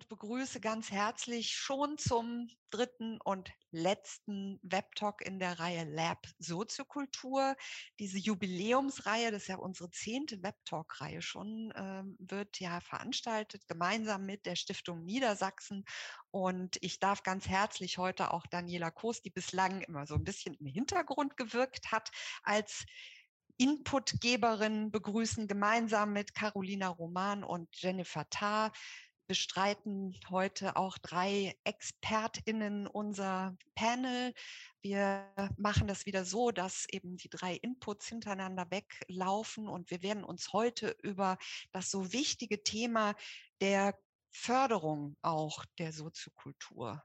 und begrüße ganz herzlich schon zum dritten und letzten Webtalk in der Reihe Lab Soziokultur. Diese Jubiläumsreihe, das ist ja unsere zehnte Webtalk-Reihe schon, ähm, wird ja veranstaltet, gemeinsam mit der Stiftung Niedersachsen. Und ich darf ganz herzlich heute auch Daniela Koos, die bislang immer so ein bisschen im Hintergrund gewirkt hat, als Inputgeberin begrüßen, gemeinsam mit Carolina Roman und Jennifer Tarr bestreiten heute auch drei ExpertInnen unser Panel. Wir machen das wieder so, dass eben die drei Inputs hintereinander weglaufen und wir werden uns heute über das so wichtige Thema der Förderung auch der Soziokultur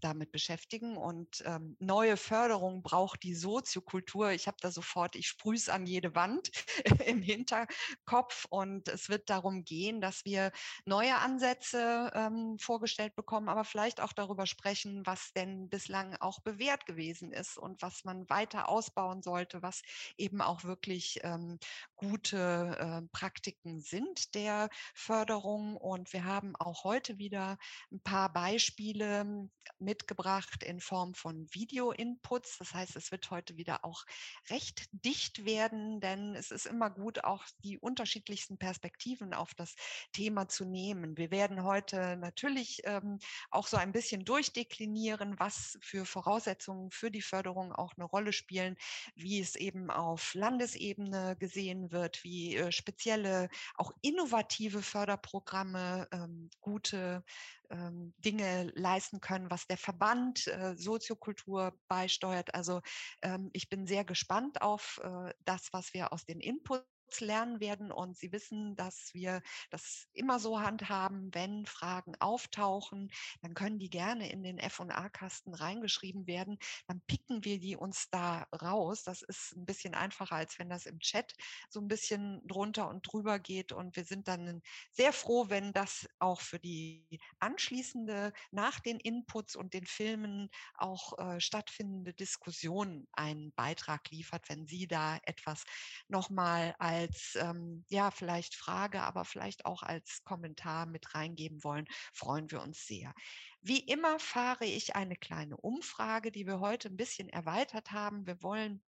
damit beschäftigen. Und ähm, neue Förderung braucht die Soziokultur. Ich habe da sofort, ich sprühe es an jede Wand im Hinterkopf. Und es wird darum gehen, dass wir neue Ansätze ähm, vorgestellt bekommen, aber vielleicht auch darüber sprechen, was denn bislang auch bewährt gewesen ist und was man weiter ausbauen sollte, was eben auch wirklich ähm, gute äh, Praktiken sind der Förderung. Und wir haben auch heute wieder ein paar Beispiele mitgebracht in Form von Video-Inputs. Das heißt, es wird heute wieder auch recht dicht werden, denn es ist immer gut, auch die unterschiedlichsten Perspektiven auf das Thema zu nehmen. Wir werden heute natürlich ähm, auch so ein bisschen durchdeklinieren, was für Voraussetzungen für die Förderung auch eine Rolle spielen, wie es eben auf Landesebene gesehen wird, wie äh, spezielle, auch innovative Förderprogramme ähm, gute ähm, Dinge leisten können, was der Verband äh, Soziokultur beisteuert. Also ähm, ich bin sehr gespannt auf äh, das, was wir aus den Inputs lernen werden. Und Sie wissen, dass wir das immer so handhaben, wenn Fragen auftauchen, dann können die gerne in den F&A-Kasten reingeschrieben werden. Dann picken wir die uns da raus. Das ist ein bisschen einfacher, als wenn das im Chat so ein bisschen drunter und drüber geht. Und wir sind dann sehr froh, wenn das auch für die anschließende, nach den Inputs und den Filmen auch äh, stattfindende Diskussion einen Beitrag liefert, wenn Sie da etwas nochmal als als, ähm, ja, vielleicht Frage, aber vielleicht auch als Kommentar mit reingeben wollen, freuen wir uns sehr. Wie immer fahre ich eine kleine Umfrage, die wir heute ein bisschen erweitert haben. Wir wollen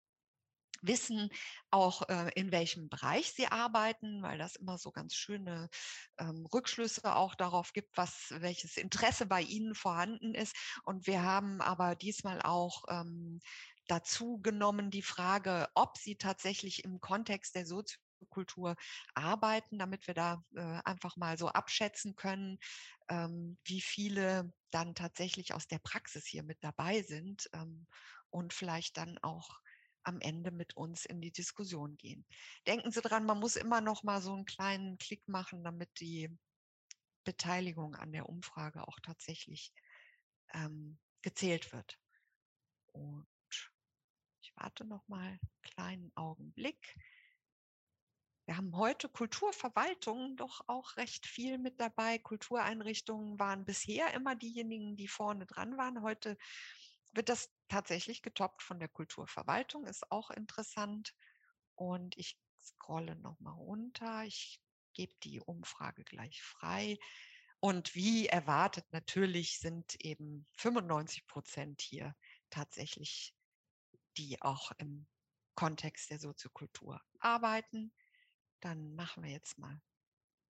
wissen auch, äh, in welchem Bereich sie arbeiten, weil das immer so ganz schöne ähm, Rückschlüsse auch darauf gibt, was, welches Interesse bei ihnen vorhanden ist. Und wir haben aber diesmal auch ähm, dazu genommen die Frage, ob sie tatsächlich im Kontext der Soziokultur arbeiten, damit wir da äh, einfach mal so abschätzen können, ähm, wie viele dann tatsächlich aus der Praxis hier mit dabei sind ähm, und vielleicht dann auch am Ende mit uns in die Diskussion gehen. Denken Sie dran, man muss immer noch mal so einen kleinen Klick machen, damit die Beteiligung an der Umfrage auch tatsächlich ähm, gezählt wird. Und warte noch mal einen kleinen Augenblick. Wir haben heute Kulturverwaltungen doch auch recht viel mit dabei. Kultureinrichtungen waren bisher immer diejenigen, die vorne dran waren. Heute wird das tatsächlich getoppt von der Kulturverwaltung, ist auch interessant. Und ich scrolle noch mal runter. Ich gebe die Umfrage gleich frei. Und wie erwartet, natürlich sind eben 95 Prozent hier tatsächlich die auch im Kontext der Soziokultur arbeiten. Dann machen wir jetzt mal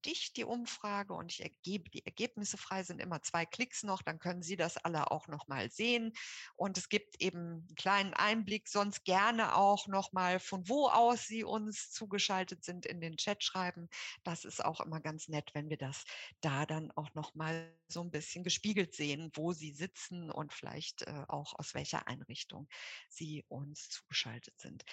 dicht die Umfrage und ich ergebe die Ergebnisse frei, sind immer zwei Klicks noch, dann können Sie das alle auch nochmal sehen. Und es gibt eben einen kleinen Einblick, sonst gerne auch nochmal, von wo aus Sie uns zugeschaltet sind, in den Chat schreiben. Das ist auch immer ganz nett, wenn wir das da dann auch nochmal so ein bisschen gespiegelt sehen, wo Sie sitzen und vielleicht äh, auch aus welcher Einrichtung Sie uns zugeschaltet sind.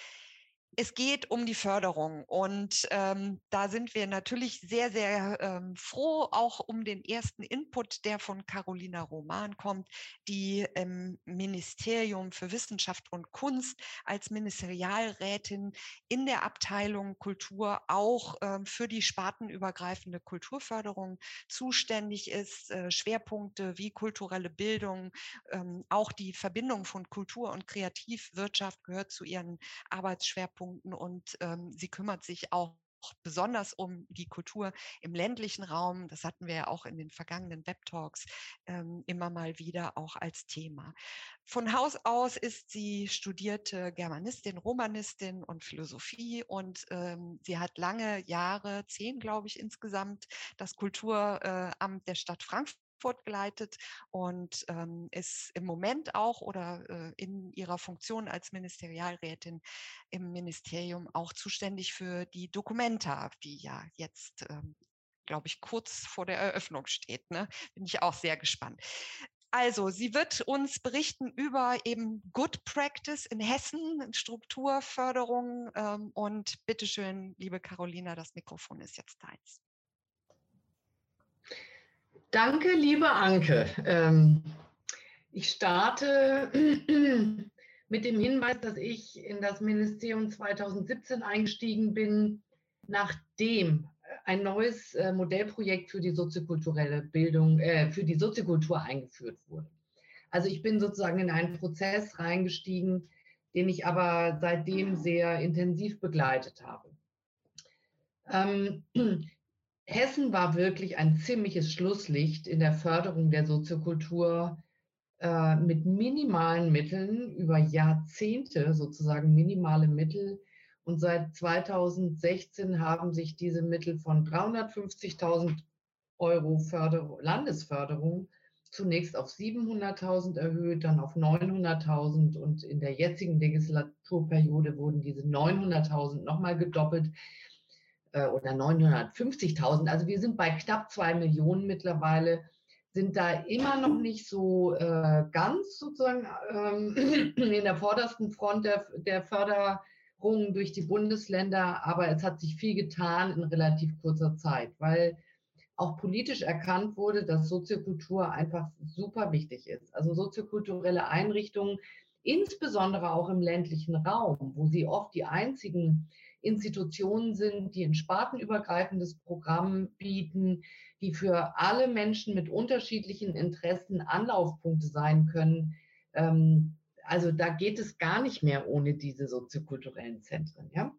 Es geht um die Förderung und ähm, da sind wir natürlich sehr, sehr ähm, froh, auch um den ersten Input, der von Carolina Roman kommt, die im Ministerium für Wissenschaft und Kunst als Ministerialrätin in der Abteilung Kultur auch ähm, für die spartenübergreifende Kulturförderung zuständig ist. Äh, Schwerpunkte wie kulturelle Bildung, ähm, auch die Verbindung von Kultur und Kreativwirtschaft gehört zu ihren Arbeitsschwerpunkten Schwerpunkten und ähm, sie kümmert sich auch besonders um die Kultur im ländlichen Raum. Das hatten wir ja auch in den vergangenen Web-Talks ähm, immer mal wieder auch als Thema. Von Haus aus ist sie studierte Germanistin, Romanistin und Philosophie und ähm, sie hat lange Jahre, zehn glaube ich insgesamt, das Kulturamt der Stadt Frankfurt geleitet und ähm, ist im Moment auch oder äh, in ihrer Funktion als Ministerialrätin im Ministerium auch zuständig für die Documenta, die ja jetzt, ähm, glaube ich, kurz vor der Eröffnung steht. Ne? Bin ich auch sehr gespannt. Also, sie wird uns berichten über eben Good Practice in Hessen, Strukturförderung. Ähm, und bitteschön, liebe Carolina, das Mikrofon ist jetzt deins. Danke, liebe Anke. Ähm, ich starte mit dem Hinweis, dass ich in das Ministerium 2017 eingestiegen bin, nachdem ein neues äh, Modellprojekt für die soziokulturelle Bildung, äh, für die Soziokultur eingeführt wurde. Also ich bin sozusagen in einen Prozess reingestiegen, den ich aber seitdem sehr intensiv begleitet habe. Ähm, Hessen war wirklich ein ziemliches Schlusslicht in der Förderung der Soziokultur äh, mit minimalen Mitteln, über Jahrzehnte sozusagen minimale Mittel. Und seit 2016 haben sich diese Mittel von 350.000 Euro Förder Landesförderung zunächst auf 700.000 erhöht, dann auf 900.000 und in der jetzigen Legislaturperiode wurden diese 900.000 nochmal gedoppelt. Äh, oder 950.000. Also wir sind bei knapp zwei Millionen mittlerweile, sind da immer noch nicht so äh, ganz sozusagen ähm, in der vordersten Front der, der Förderung durch die Bundesländer, aber es hat sich viel getan in relativ kurzer Zeit, weil auch politisch erkannt wurde, dass Soziokultur einfach super wichtig ist. Also soziokulturelle Einrichtungen, insbesondere auch im ländlichen Raum, wo sie oft die einzigen Institutionen sind, die ein spartenübergreifendes Programm bieten, die für alle Menschen mit unterschiedlichen Interessen Anlaufpunkte sein können. Ähm, also da geht es gar nicht mehr ohne diese soziokulturellen Zentren. Ja?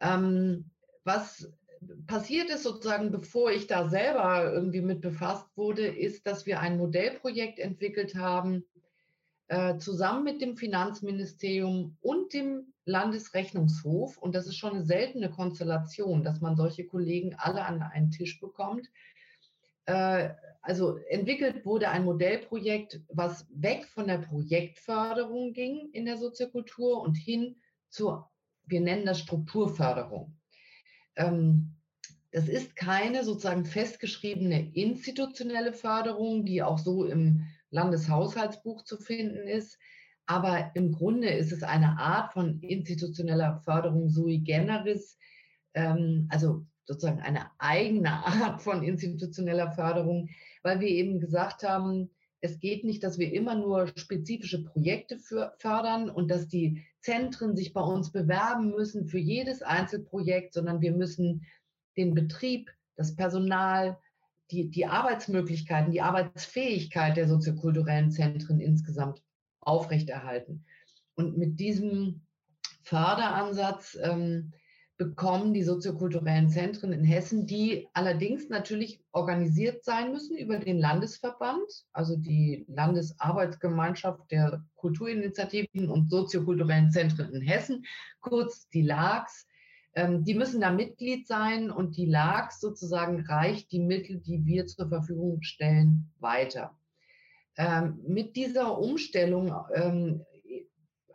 Ähm, was passiert ist sozusagen, bevor ich da selber irgendwie mit befasst wurde, ist, dass wir ein Modellprojekt entwickelt haben, äh, zusammen mit dem Finanzministerium und dem Landesrechnungshof. Und das ist schon eine seltene Konstellation, dass man solche Kollegen alle an einen Tisch bekommt. Äh, also entwickelt wurde ein Modellprojekt, was weg von der Projektförderung ging in der Soziokultur und hin zur, wir nennen das Strukturförderung. Ähm, das ist keine sozusagen festgeschriebene institutionelle Förderung, die auch so im Landeshaushaltsbuch zu finden ist. Aber im Grunde ist es eine Art von institutioneller Förderung sui generis, ähm, also sozusagen eine eigene Art von institutioneller Förderung, weil wir eben gesagt haben, es geht nicht, dass wir immer nur spezifische Projekte für, fördern und dass die Zentren sich bei uns bewerben müssen für jedes Einzelprojekt, sondern wir müssen den Betrieb, das Personal, die, die Arbeitsmöglichkeiten, die Arbeitsfähigkeit der soziokulturellen Zentren insgesamt aufrechterhalten. Und mit diesem Förderansatz ähm, bekommen die soziokulturellen Zentren in Hessen, die allerdings natürlich organisiert sein müssen über den Landesverband, also die Landesarbeitsgemeinschaft der Kulturinitiativen und soziokulturellen Zentren in Hessen, kurz die LAGs, ähm, die müssen da Mitglied sein und die LAG sozusagen reicht die Mittel, die wir zur Verfügung stellen, weiter. Ähm, mit dieser Umstellung, ähm,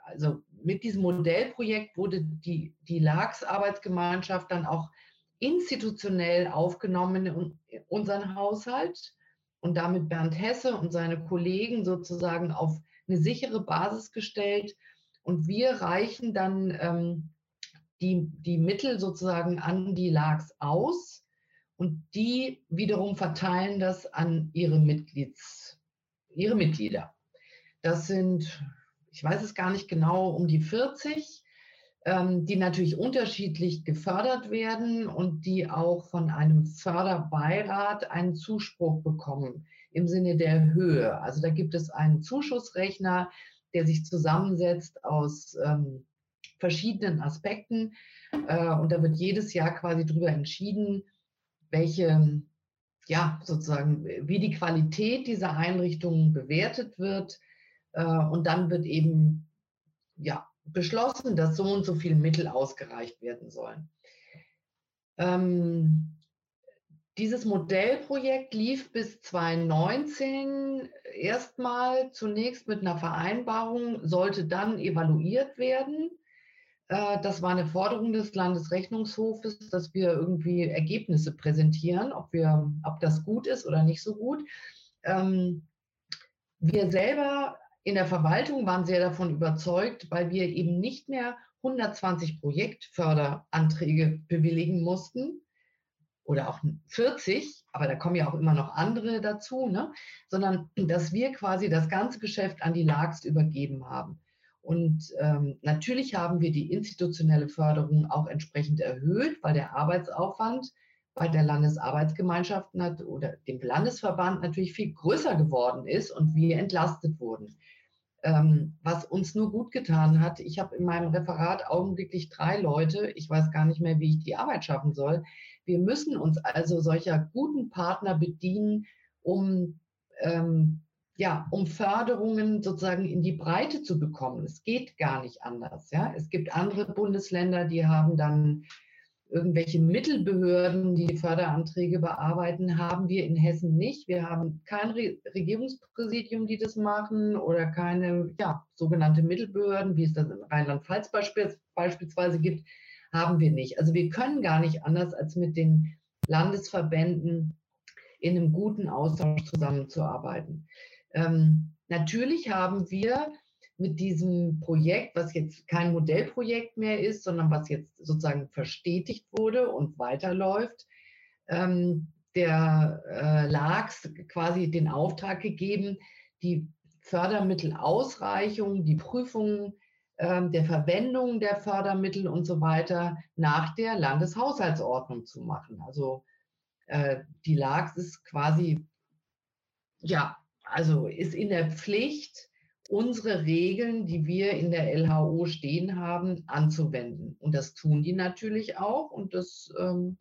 also mit diesem Modellprojekt wurde die, die LAGS-Arbeitsgemeinschaft dann auch institutionell aufgenommen in unseren Haushalt und damit Bernd Hesse und seine Kollegen sozusagen auf eine sichere Basis gestellt. Und wir reichen dann ähm, die, die Mittel sozusagen an die LAGs aus und die wiederum verteilen das an ihre, Mitglieds, ihre Mitglieder. Das sind, ich weiß es gar nicht genau, um die 40, ähm, die natürlich unterschiedlich gefördert werden und die auch von einem Förderbeirat einen Zuspruch bekommen im Sinne der Höhe. Also da gibt es einen Zuschussrechner, der sich zusammensetzt aus ähm, verschiedenen Aspekten. Äh, und da wird jedes Jahr quasi darüber entschieden, welche, ja, sozusagen, wie die Qualität dieser Einrichtungen bewertet wird. Äh, und dann wird eben, ja, beschlossen, dass so und so viele Mittel ausgereicht werden sollen. Ähm, dieses Modellprojekt lief bis 2019 erstmal zunächst mit einer Vereinbarung, sollte dann evaluiert werden. Äh, das war eine Forderung des Landesrechnungshofes, dass wir irgendwie Ergebnisse präsentieren, ob, wir, ob das gut ist oder nicht so gut. Ähm, wir selber in der Verwaltung waren sehr davon überzeugt, weil wir eben nicht mehr 120 Projektförderanträge bewilligen mussten oder auch 40, aber da kommen ja auch immer noch andere dazu, ne? sondern dass wir quasi das ganze Geschäft an die LAGs übergeben haben. Und ähm, natürlich haben wir die institutionelle Förderung auch entsprechend erhöht, weil der Arbeitsaufwand bei der Landesarbeitsgemeinschaft oder dem Landesverband natürlich viel größer geworden ist und wir entlastet wurden ähm, was uns nur gut getan hat. Ich habe in meinem Referat augenblicklich drei Leute. Ich weiß gar nicht mehr, wie ich die Arbeit schaffen soll. Wir müssen uns also solcher guten Partner bedienen, um ähm, ja, um Förderungen sozusagen in die Breite zu bekommen. Es geht gar nicht anders. Ja? Es gibt andere Bundesländer, die haben dann irgendwelche Mittelbehörden, die Förderanträge bearbeiten, haben wir in Hessen nicht. Wir haben kein Re Regierungspräsidium, die das machen oder keine ja, sogenannte Mittelbehörden, wie es das in Rheinland-Pfalz beispielsweise, beispielsweise gibt, haben wir nicht. Also wir können gar nicht anders, als mit den Landesverbänden in einem guten Austausch zusammenzuarbeiten. Ähm, natürlich haben wir mit diesem Projekt, was jetzt kein Modellprojekt mehr ist, sondern was jetzt sozusagen verstetigt wurde und weiterläuft, ähm, der äh, LAGS quasi den Auftrag gegeben, die Fördermittelausreichung, die Prüfung äh, der Verwendung der Fördermittel und so weiter nach der Landeshaushaltsordnung zu machen. Also äh, die LAGS ist quasi, ja, also ist in der Pflicht, unsere Regeln, die wir in der LHO stehen haben, anzuwenden. Und das tun die natürlich auch. Und das, ähm,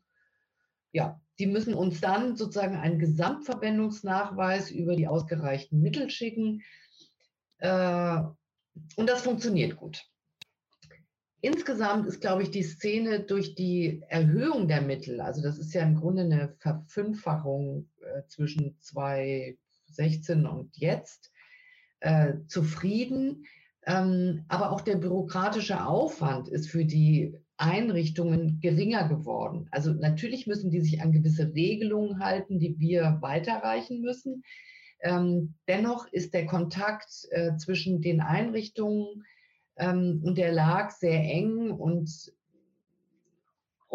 ja, die müssen uns dann sozusagen einen Gesamtverwendungsnachweis über die ausgereichten Mittel schicken. Äh, und das funktioniert gut. Insgesamt ist, glaube ich, die Szene durch die Erhöhung der Mittel, also das ist ja im Grunde eine Verfünffachung äh, zwischen 2016 und jetzt, äh, zufrieden. Ähm, aber auch der bürokratische Aufwand ist für die Einrichtungen geringer geworden. Also natürlich müssen die sich an gewisse Regelungen halten, die wir weiterreichen müssen. Ähm, dennoch ist der Kontakt äh, zwischen den Einrichtungen ähm, und der LAG sehr eng und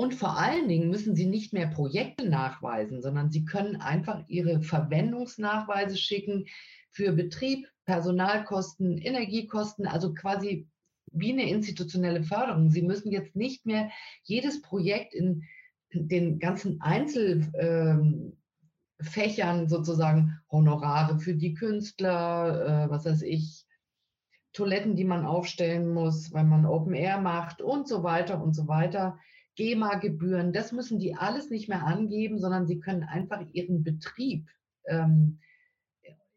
und vor allen Dingen müssen Sie nicht mehr Projekte nachweisen, sondern Sie können einfach Ihre Verwendungsnachweise schicken für Betrieb, Personalkosten, Energiekosten, also quasi wie eine institutionelle Förderung. Sie müssen jetzt nicht mehr jedes Projekt in den ganzen Einzelfächern ähm, sozusagen Honorare für die Künstler, äh, was weiß ich, Toiletten, die man aufstellen muss, wenn man Open Air macht und so weiter und so weiter. GEMA-Gebühren, das müssen die alles nicht mehr angeben, sondern sie können einfach ihren Betrieb ähm,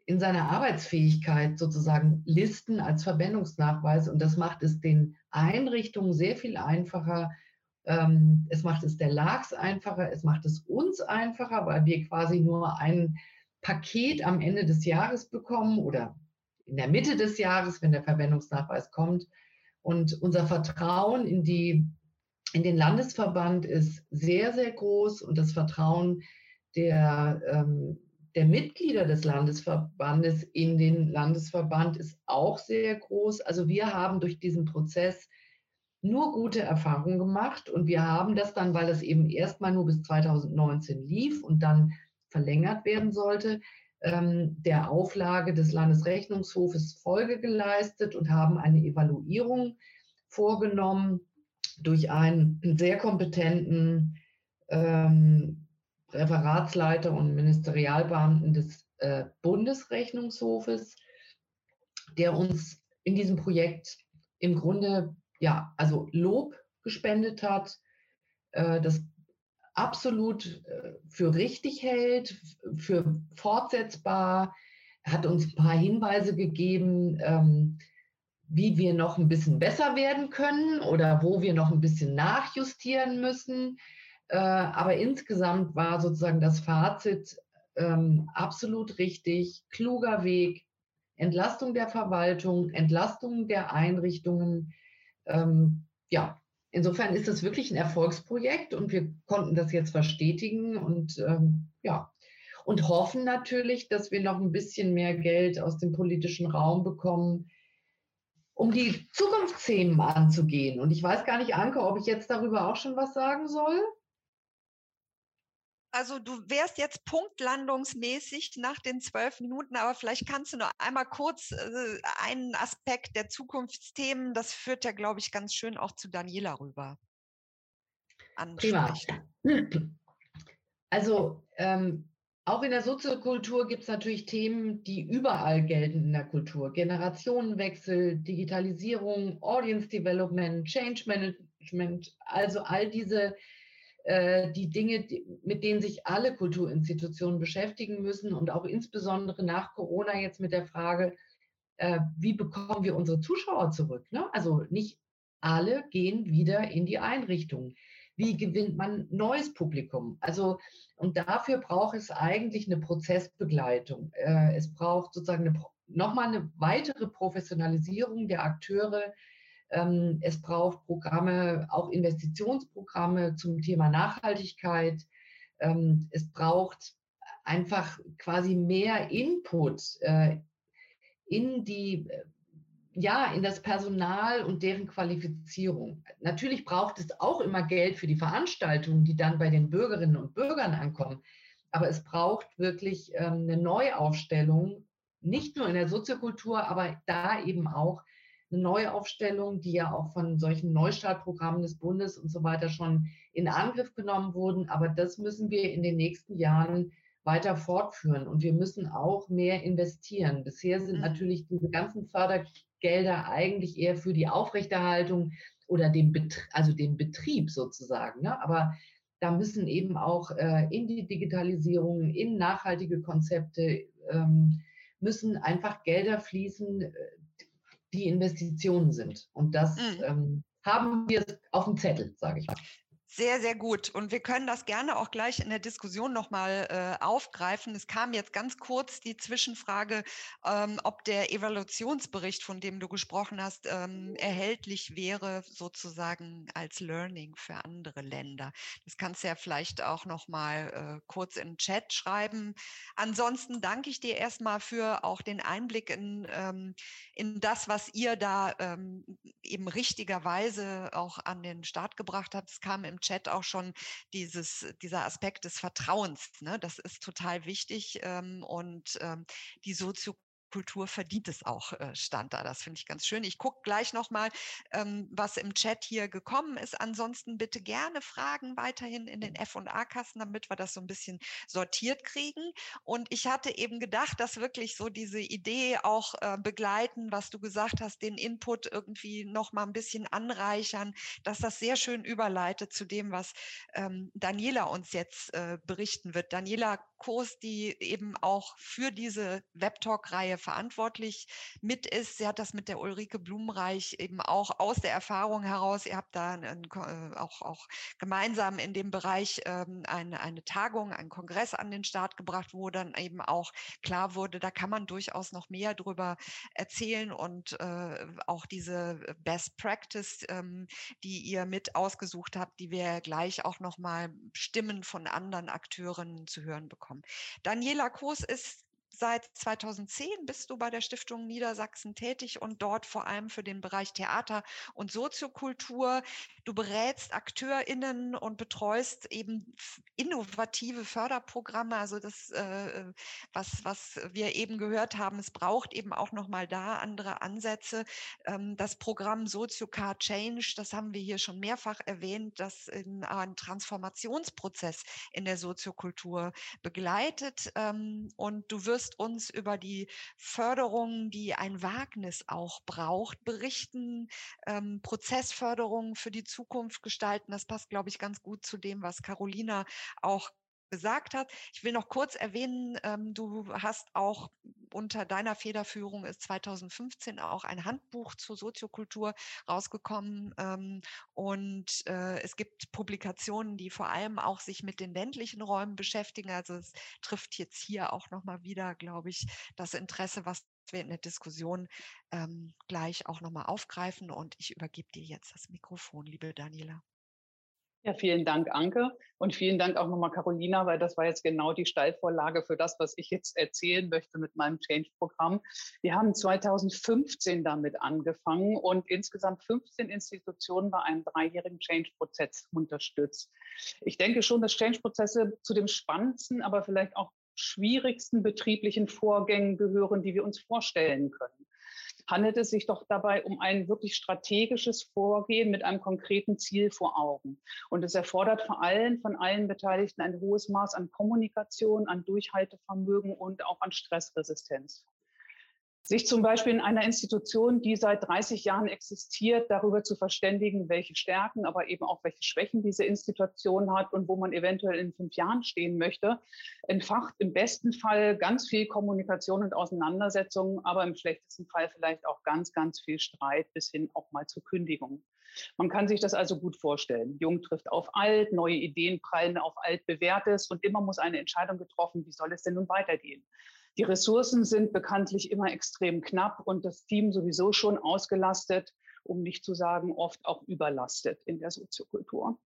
in seiner Arbeitsfähigkeit sozusagen listen als Verwendungsnachweis. Und das macht es den Einrichtungen sehr viel einfacher. Ähm, es macht es der LAGS einfacher, es macht es uns einfacher, weil wir quasi nur ein Paket am Ende des Jahres bekommen oder in der Mitte des Jahres, wenn der Verwendungsnachweis kommt. Und unser Vertrauen in, die, in den Landesverband ist sehr, sehr groß und das Vertrauen der ähm, der Mitglieder des Landesverbandes in den Landesverband ist auch sehr groß. Also wir haben durch diesen Prozess nur gute Erfahrungen gemacht und wir haben das dann, weil es eben erstmal nur bis 2019 lief und dann verlängert werden sollte, ähm, der Auflage des Landesrechnungshofes Folge geleistet und haben eine Evaluierung vorgenommen durch einen sehr kompetenten ähm, Referatsleiter und Ministerialbeamten des äh, Bundesrechnungshofes, der uns in diesem Projekt im Grunde ja, also Lob gespendet hat, äh, das absolut äh, für richtig hält, für fortsetzbar, hat uns ein paar Hinweise gegeben, ähm, wie wir noch ein bisschen besser werden können oder wo wir noch ein bisschen nachjustieren müssen. Äh, aber insgesamt war sozusagen das Fazit ähm, absolut richtig, kluger Weg, Entlastung der Verwaltung, Entlastung der Einrichtungen. Ähm, ja, insofern ist es wirklich ein Erfolgsprojekt und wir konnten das jetzt verstetigen und ähm, ja, und hoffen natürlich, dass wir noch ein bisschen mehr Geld aus dem politischen Raum bekommen, um die Zukunftsthemen anzugehen. Und ich weiß gar nicht, Anke, ob ich jetzt darüber auch schon was sagen soll. Also du wärst jetzt punktlandungsmäßig nach den zwölf Minuten, aber vielleicht kannst du noch einmal kurz äh, einen Aspekt der Zukunftsthemen, das führt ja, glaube ich, ganz schön auch zu Daniela rüber. Ansprechen. Also ähm, auch in der Soziokultur gibt es natürlich Themen, die überall gelten in der Kultur. Generationenwechsel, Digitalisierung, Audience Development, Change Management, also all diese äh, die Dinge, mit denen sich alle Kulturinstitutionen beschäftigen müssen und auch insbesondere nach Corona jetzt mit der Frage, äh, wie bekommen wir unsere Zuschauer zurück? Ne? Also nicht alle gehen wieder in die Einrichtungen. Wie gewinnt man neues Publikum? Also, und dafür braucht es eigentlich eine Prozessbegleitung. Äh, es braucht sozusagen nochmal eine weitere Professionalisierung der Akteure, ähm, es braucht Programme, auch Investitionsprogramme zum Thema Nachhaltigkeit. Ähm, es braucht einfach quasi mehr Input äh, in die ja, in das Personal und deren Qualifizierung. Natürlich braucht es auch immer Geld für die Veranstaltungen, die dann bei den Bürgerinnen und Bürgern ankommen. Aber es braucht wirklich ähm, eine Neuaufstellung, nicht nur in der Soziokultur, aber da eben auch eine Neuaufstellung, die ja auch von solchen Neustartprogrammen des Bundes und so weiter schon in Angriff genommen wurden. Aber das müssen wir in den nächsten Jahren weiter fortführen und wir müssen auch mehr investieren. Bisher sind mhm. natürlich diese ganzen Fördergelder eigentlich eher für die Aufrechterhaltung oder den, Betrieb, also den Betrieb sozusagen. Ne? Aber da müssen eben auch äh, in die Digitalisierung, in nachhaltige Konzepte, ähm, müssen einfach Gelder fließen, äh, die Investitionen sind. Und das mhm. ähm, haben wir auf dem Zettel, sage ich mal. Sehr, sehr gut. Und wir können das gerne auch gleich in der Diskussion nochmal äh, aufgreifen. Es kam jetzt ganz kurz die Zwischenfrage, ähm, ob der Evaluationsbericht, von dem du gesprochen hast, ähm, erhältlich wäre, sozusagen als Learning für andere Länder. Das kannst du ja vielleicht auch nochmal äh, kurz im Chat schreiben. Ansonsten danke ich dir erstmal für auch den Einblick in, ähm, in das, was ihr da ähm, eben richtigerweise auch an den Start gebracht habt. Es kam im Chat auch schon dieses, dieser Aspekt des Vertrauens. Ne? Das ist total wichtig ähm, und ähm, die Sozio Kultur verdient es auch, äh, stand da. Das finde ich ganz schön. Ich gucke gleich nochmal, ähm, was im Chat hier gekommen ist. Ansonsten bitte gerne Fragen weiterhin in den F&A-Kassen, damit wir das so ein bisschen sortiert kriegen. Und ich hatte eben gedacht, dass wirklich so diese Idee auch äh, begleiten, was du gesagt hast, den Input irgendwie nochmal ein bisschen anreichern, dass das sehr schön überleitet zu dem, was ähm, Daniela uns jetzt äh, berichten wird. Daniela Kurs, die eben auch für diese Webtalk-Reihe verantwortlich mit ist. Sie hat das mit der Ulrike Blumenreich eben auch aus der Erfahrung heraus. Ihr habt da einen, äh, auch, auch gemeinsam in dem Bereich ähm, eine, eine Tagung, einen Kongress an den Start gebracht, wo dann eben auch klar wurde, da kann man durchaus noch mehr drüber erzählen und äh, auch diese Best Practice, ähm, die ihr mit ausgesucht habt, die wir gleich auch nochmal Stimmen von anderen Akteuren zu hören bekommen. Daniela Koos ist Seit 2010 bist du bei der Stiftung Niedersachsen tätig und dort vor allem für den Bereich Theater und Soziokultur. Du berätst AkteurInnen und betreust eben innovative Förderprogramme. Also das, äh, was, was wir eben gehört haben, es braucht eben auch nochmal da andere Ansätze. Ähm, das Programm Soziocar Change, das haben wir hier schon mehrfach erwähnt, das einen Transformationsprozess in der Soziokultur begleitet. Ähm, und du wirst wirst uns über die Förderung, die ein Wagnis auch braucht, berichten, ähm, Prozessförderung für die Zukunft gestalten. Das passt, glaube ich, ganz gut zu dem, was Carolina auch gesagt hat. Ich will noch kurz erwähnen, ähm, du hast auch unter deiner Federführung ist 2015 auch ein Handbuch zur Soziokultur rausgekommen ähm, und äh, es gibt Publikationen, die vor allem auch sich mit den ländlichen Räumen beschäftigen. Also es trifft jetzt hier auch nochmal wieder, glaube ich, das Interesse, was wir in der Diskussion ähm, gleich auch nochmal aufgreifen. Und ich übergebe dir jetzt das Mikrofon, liebe Daniela. Ja, vielen Dank, Anke. Und vielen Dank auch nochmal, Carolina, weil das war jetzt genau die Steilvorlage für das, was ich jetzt erzählen möchte mit meinem Change-Programm. Wir haben 2015 damit angefangen und insgesamt 15 Institutionen bei einem dreijährigen Change-Prozess unterstützt. Ich denke schon, dass Change-Prozesse zu dem spannendsten, aber vielleicht auch schwierigsten betrieblichen Vorgängen gehören, die wir uns vorstellen können handelt es sich doch dabei um ein wirklich strategisches Vorgehen mit einem konkreten Ziel vor Augen. Und es erfordert vor allem von allen Beteiligten ein hohes Maß an Kommunikation, an Durchhaltevermögen und auch an Stressresistenz sich zum Beispiel in einer Institution, die seit 30 Jahren existiert, darüber zu verständigen, welche Stärken, aber eben auch welche Schwächen diese Institution hat und wo man eventuell in fünf Jahren stehen möchte, entfacht im besten Fall ganz viel Kommunikation und Auseinandersetzung, aber im schlechtesten Fall vielleicht auch ganz, ganz viel Streit bis hin auch mal zur Kündigung. Man kann sich das also gut vorstellen. Jung trifft auf alt, neue Ideen prallen auf alt bewährtes und immer muss eine Entscheidung getroffen, wie soll es denn nun weitergehen? Die Ressourcen sind bekanntlich immer extrem knapp und das Team sowieso schon ausgelastet, um nicht zu sagen oft auch überlastet in der Soziokultur.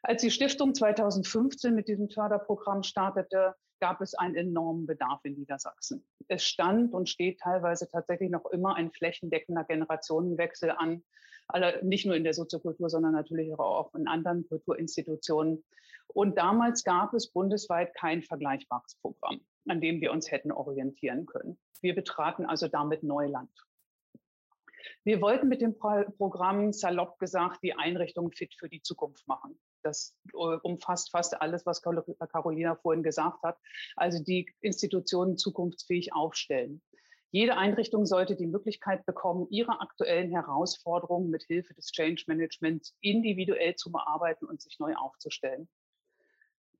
Als die Stiftung 2015 mit diesem Förderprogramm startete, gab es einen enormen Bedarf in Niedersachsen. Es stand und steht teilweise tatsächlich noch immer ein flächendeckender Generationenwechsel an, nicht nur in der Soziokultur, sondern natürlich auch in anderen Kulturinstitutionen. Und damals gab es bundesweit kein vergleichbares Programm an dem wir uns hätten orientieren können. Wir betraten also damit Neuland. Wir wollten mit dem Programm salopp gesagt die Einrichtung fit für die Zukunft machen. Das äh, umfasst fast alles, was Carolina vorhin gesagt hat. Also die Institutionen zukunftsfähig aufstellen. Jede Einrichtung sollte die Möglichkeit bekommen, ihre aktuellen Herausforderungen mit Hilfe des Change Managements individuell zu bearbeiten und sich neu aufzustellen.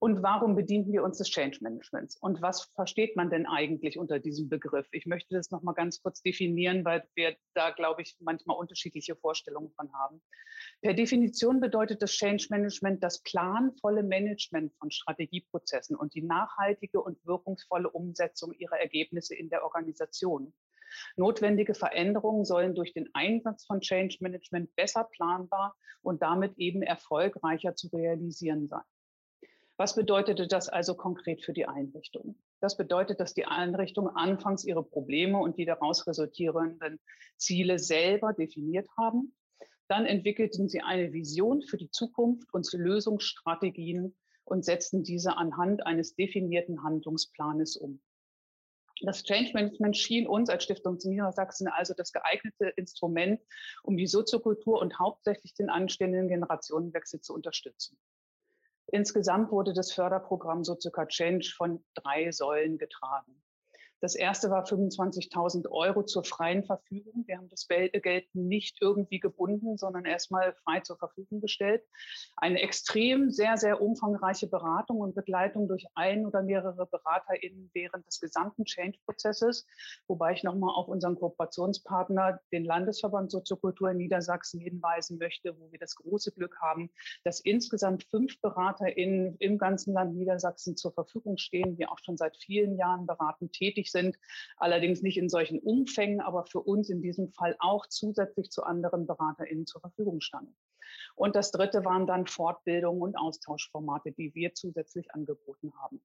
Und warum bedienen wir uns des Change Managements? Und was versteht man denn eigentlich unter diesem Begriff? Ich möchte das nochmal ganz kurz definieren, weil wir da, glaube ich, manchmal unterschiedliche Vorstellungen von haben. Per Definition bedeutet das Change Management das planvolle Management von Strategieprozessen und die nachhaltige und wirkungsvolle Umsetzung ihrer Ergebnisse in der Organisation. Notwendige Veränderungen sollen durch den Einsatz von Change Management besser planbar und damit eben erfolgreicher zu realisieren sein. Was bedeutete das also konkret für die Einrichtung? Das bedeutet, dass die Einrichtung anfangs ihre Probleme und die daraus resultierenden Ziele selber definiert haben. Dann entwickelten sie eine Vision für die Zukunft und Lösungsstrategien und setzten diese anhand eines definierten Handlungsplanes um. Das Change Management schien uns als Stiftung Niedersachsen also das geeignete Instrument, um die Soziokultur und hauptsächlich den anstehenden Generationenwechsel zu unterstützen. Insgesamt wurde das Förderprogramm Sozuka Change von drei Säulen getragen. Das erste war 25.000 Euro zur freien Verfügung. Wir haben das Geld nicht irgendwie gebunden, sondern erstmal frei zur Verfügung gestellt. Eine extrem sehr, sehr umfangreiche Beratung und Begleitung durch ein oder mehrere BeraterInnen während des gesamten Change-Prozesses. Wobei ich nochmal auf unseren Kooperationspartner, den Landesverband Soziokultur in Niedersachsen hinweisen möchte, wo wir das große Glück haben, dass insgesamt fünf BeraterInnen im ganzen Land Niedersachsen zur Verfügung stehen, die auch schon seit vielen Jahren beratend tätig sind, allerdings nicht in solchen Umfängen, aber für uns in diesem Fall auch zusätzlich zu anderen BeraterInnen zur Verfügung standen. Und das dritte waren dann Fortbildungen und Austauschformate, die wir zusätzlich angeboten haben.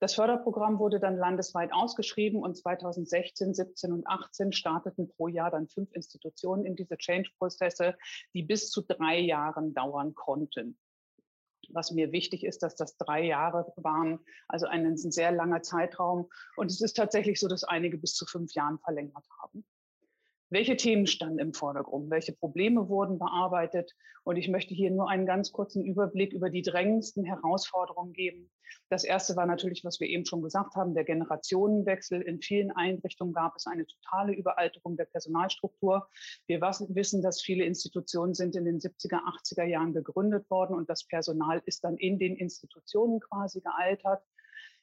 Das Förderprogramm wurde dann landesweit ausgeschrieben und 2016, 17 und 18 starteten pro Jahr dann fünf Institutionen in diese Change-Prozesse, die bis zu drei Jahren dauern konnten was mir wichtig ist, dass das drei Jahre waren, also ein sehr langer Zeitraum. Und es ist tatsächlich so, dass einige bis zu fünf Jahren verlängert haben. Welche Themen standen im Vordergrund? Welche Probleme wurden bearbeitet? Und ich möchte hier nur einen ganz kurzen Überblick über die drängendsten Herausforderungen geben. Das erste war natürlich, was wir eben schon gesagt haben, der Generationenwechsel. In vielen Einrichtungen gab es eine totale Überalterung der Personalstruktur. Wir wissen, dass viele Institutionen sind in den 70er, 80er Jahren gegründet worden und das Personal ist dann in den Institutionen quasi gealtert.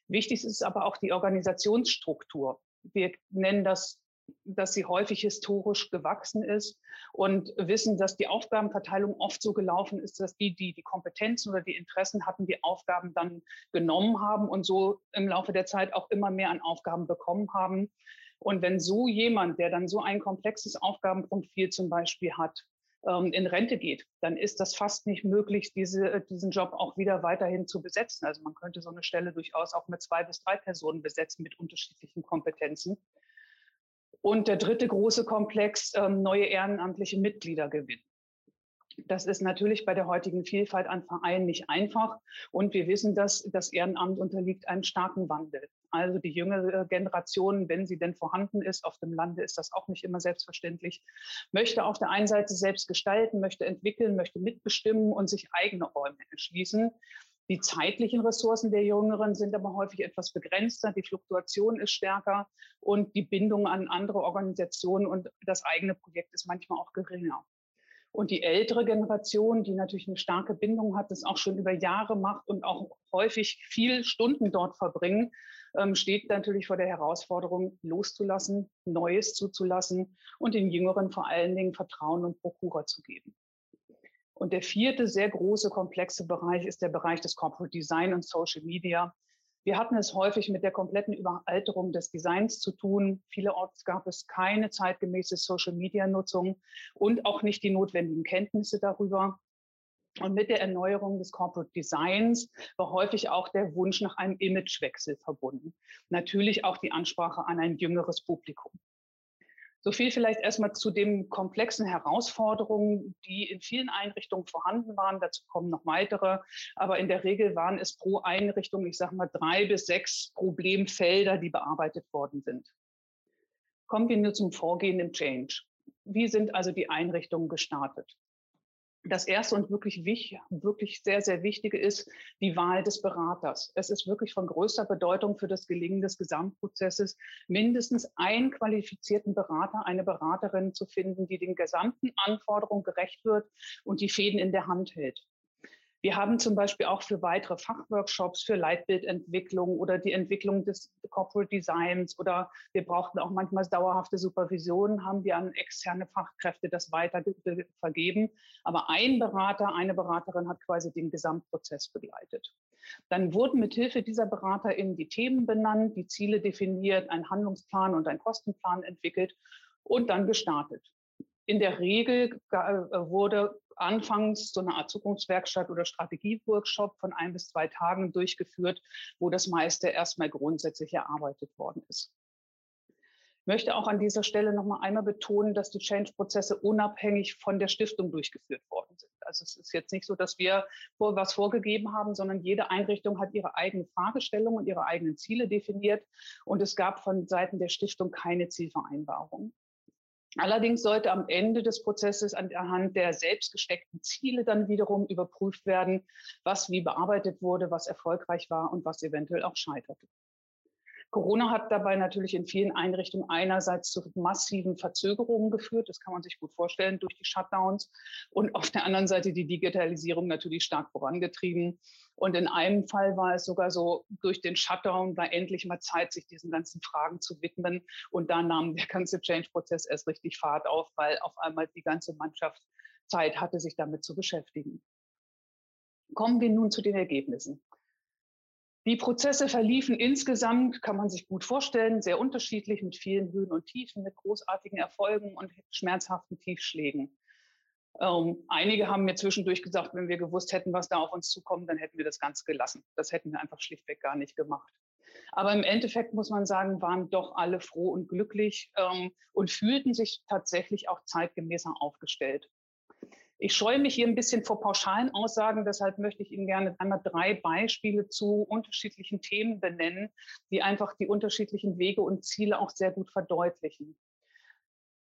Wichtig ist aber auch die Organisationsstruktur. Wir nennen das dass sie häufig historisch gewachsen ist und wissen, dass die Aufgabenverteilung oft so gelaufen ist, dass die, die die Kompetenzen oder die Interessen hatten, die Aufgaben dann genommen haben und so im Laufe der Zeit auch immer mehr an Aufgaben bekommen haben. Und wenn so jemand, der dann so ein komplexes Aufgabenprofil zum Beispiel hat, ähm, in Rente geht, dann ist das fast nicht möglich, diese, diesen Job auch wieder weiterhin zu besetzen. Also man könnte so eine Stelle durchaus auch mit zwei bis drei Personen besetzen mit unterschiedlichen Kompetenzen. Und der dritte große Komplex, ähm, neue ehrenamtliche Mitglieder gewinnen. Das ist natürlich bei der heutigen Vielfalt an Vereinen nicht einfach. Und wir wissen, dass das Ehrenamt unterliegt einem starken Wandel. Also die jüngere Generation, wenn sie denn vorhanden ist, auf dem Lande ist das auch nicht immer selbstverständlich, möchte auf der einen Seite selbst gestalten, möchte entwickeln, möchte mitbestimmen und sich eigene Räume erschließen. Die zeitlichen Ressourcen der Jüngeren sind aber häufig etwas begrenzter, die Fluktuation ist stärker und die Bindung an andere Organisationen und das eigene Projekt ist manchmal auch geringer. Und die ältere Generation, die natürlich eine starke Bindung hat, das auch schon über Jahre macht und auch häufig viel Stunden dort verbringen, ähm, steht natürlich vor der Herausforderung, loszulassen, Neues zuzulassen und den Jüngeren vor allen Dingen Vertrauen und Prokura zu geben. Und der vierte sehr große, komplexe Bereich ist der Bereich des Corporate Design und Social Media. Wir hatten es häufig mit der kompletten Überalterung des Designs zu tun. Vielerorts gab es keine zeitgemäße Social-Media-Nutzung und auch nicht die notwendigen Kenntnisse darüber. Und mit der Erneuerung des Corporate Designs war häufig auch der Wunsch nach einem Imagewechsel verbunden. Natürlich auch die Ansprache an ein jüngeres Publikum. So viel vielleicht erstmal zu den komplexen Herausforderungen, die in vielen Einrichtungen vorhanden waren. Dazu kommen noch weitere. Aber in der Regel waren es pro Einrichtung, ich sage mal, drei bis sechs Problemfelder, die bearbeitet worden sind. Kommen wir nur zum Vorgehen im Change. Wie sind also die Einrichtungen gestartet? Das erste und wirklich, wichtig, wirklich sehr, sehr wichtige ist die Wahl des Beraters. Es ist wirklich von größter Bedeutung für das Gelingen des Gesamtprozesses, mindestens einen qualifizierten Berater, eine Beraterin zu finden, die den gesamten Anforderungen gerecht wird und die Fäden in der Hand hält. Wir haben zum Beispiel auch für weitere Fachworkshops für Leitbildentwicklung oder die Entwicklung des Corporate Designs oder wir brauchten auch manchmal dauerhafte Supervision, haben wir an externe Fachkräfte das weiter vergeben. Aber ein Berater, eine Beraterin hat quasi den Gesamtprozess begleitet. Dann wurden mithilfe dieser BeraterInnen die Themen benannt, die Ziele definiert, ein Handlungsplan und ein Kostenplan entwickelt und dann gestartet. In der Regel äh, wurde anfangs so eine Art Zukunftswerkstatt oder Strategieworkshop von ein bis zwei Tagen durchgeführt, wo das meiste erstmal grundsätzlich erarbeitet worden ist. Ich möchte auch an dieser Stelle noch mal einmal betonen, dass die Change-Prozesse unabhängig von der Stiftung durchgeführt worden sind. Also es ist jetzt nicht so, dass wir was vorgegeben haben, sondern jede Einrichtung hat ihre eigene Fragestellung und ihre eigenen Ziele definiert. Und es gab von Seiten der Stiftung keine Zielvereinbarung. Allerdings sollte am Ende des Prozesses anhand der selbst gesteckten Ziele dann wiederum überprüft werden, was wie bearbeitet wurde, was erfolgreich war und was eventuell auch scheiterte. Corona hat dabei natürlich in vielen Einrichtungen einerseits zu massiven Verzögerungen geführt, das kann man sich gut vorstellen, durch die Shutdowns und auf der anderen Seite die Digitalisierung natürlich stark vorangetrieben. Und in einem Fall war es sogar so, durch den Shutdown war endlich mal Zeit, sich diesen ganzen Fragen zu widmen. Und da nahm der ganze Change-Prozess erst richtig Fahrt auf, weil auf einmal die ganze Mannschaft Zeit hatte, sich damit zu beschäftigen. Kommen wir nun zu den Ergebnissen. Die Prozesse verliefen insgesamt, kann man sich gut vorstellen, sehr unterschiedlich mit vielen Höhen und Tiefen, mit großartigen Erfolgen und schmerzhaften Tiefschlägen. Ähm, einige haben mir zwischendurch gesagt, wenn wir gewusst hätten, was da auf uns zukommt, dann hätten wir das Ganze gelassen. Das hätten wir einfach schlichtweg gar nicht gemacht. Aber im Endeffekt muss man sagen, waren doch alle froh und glücklich ähm, und fühlten sich tatsächlich auch zeitgemäßer aufgestellt. Ich scheue mich hier ein bisschen vor pauschalen Aussagen, deshalb möchte ich Ihnen gerne einmal drei Beispiele zu unterschiedlichen Themen benennen, die einfach die unterschiedlichen Wege und Ziele auch sehr gut verdeutlichen.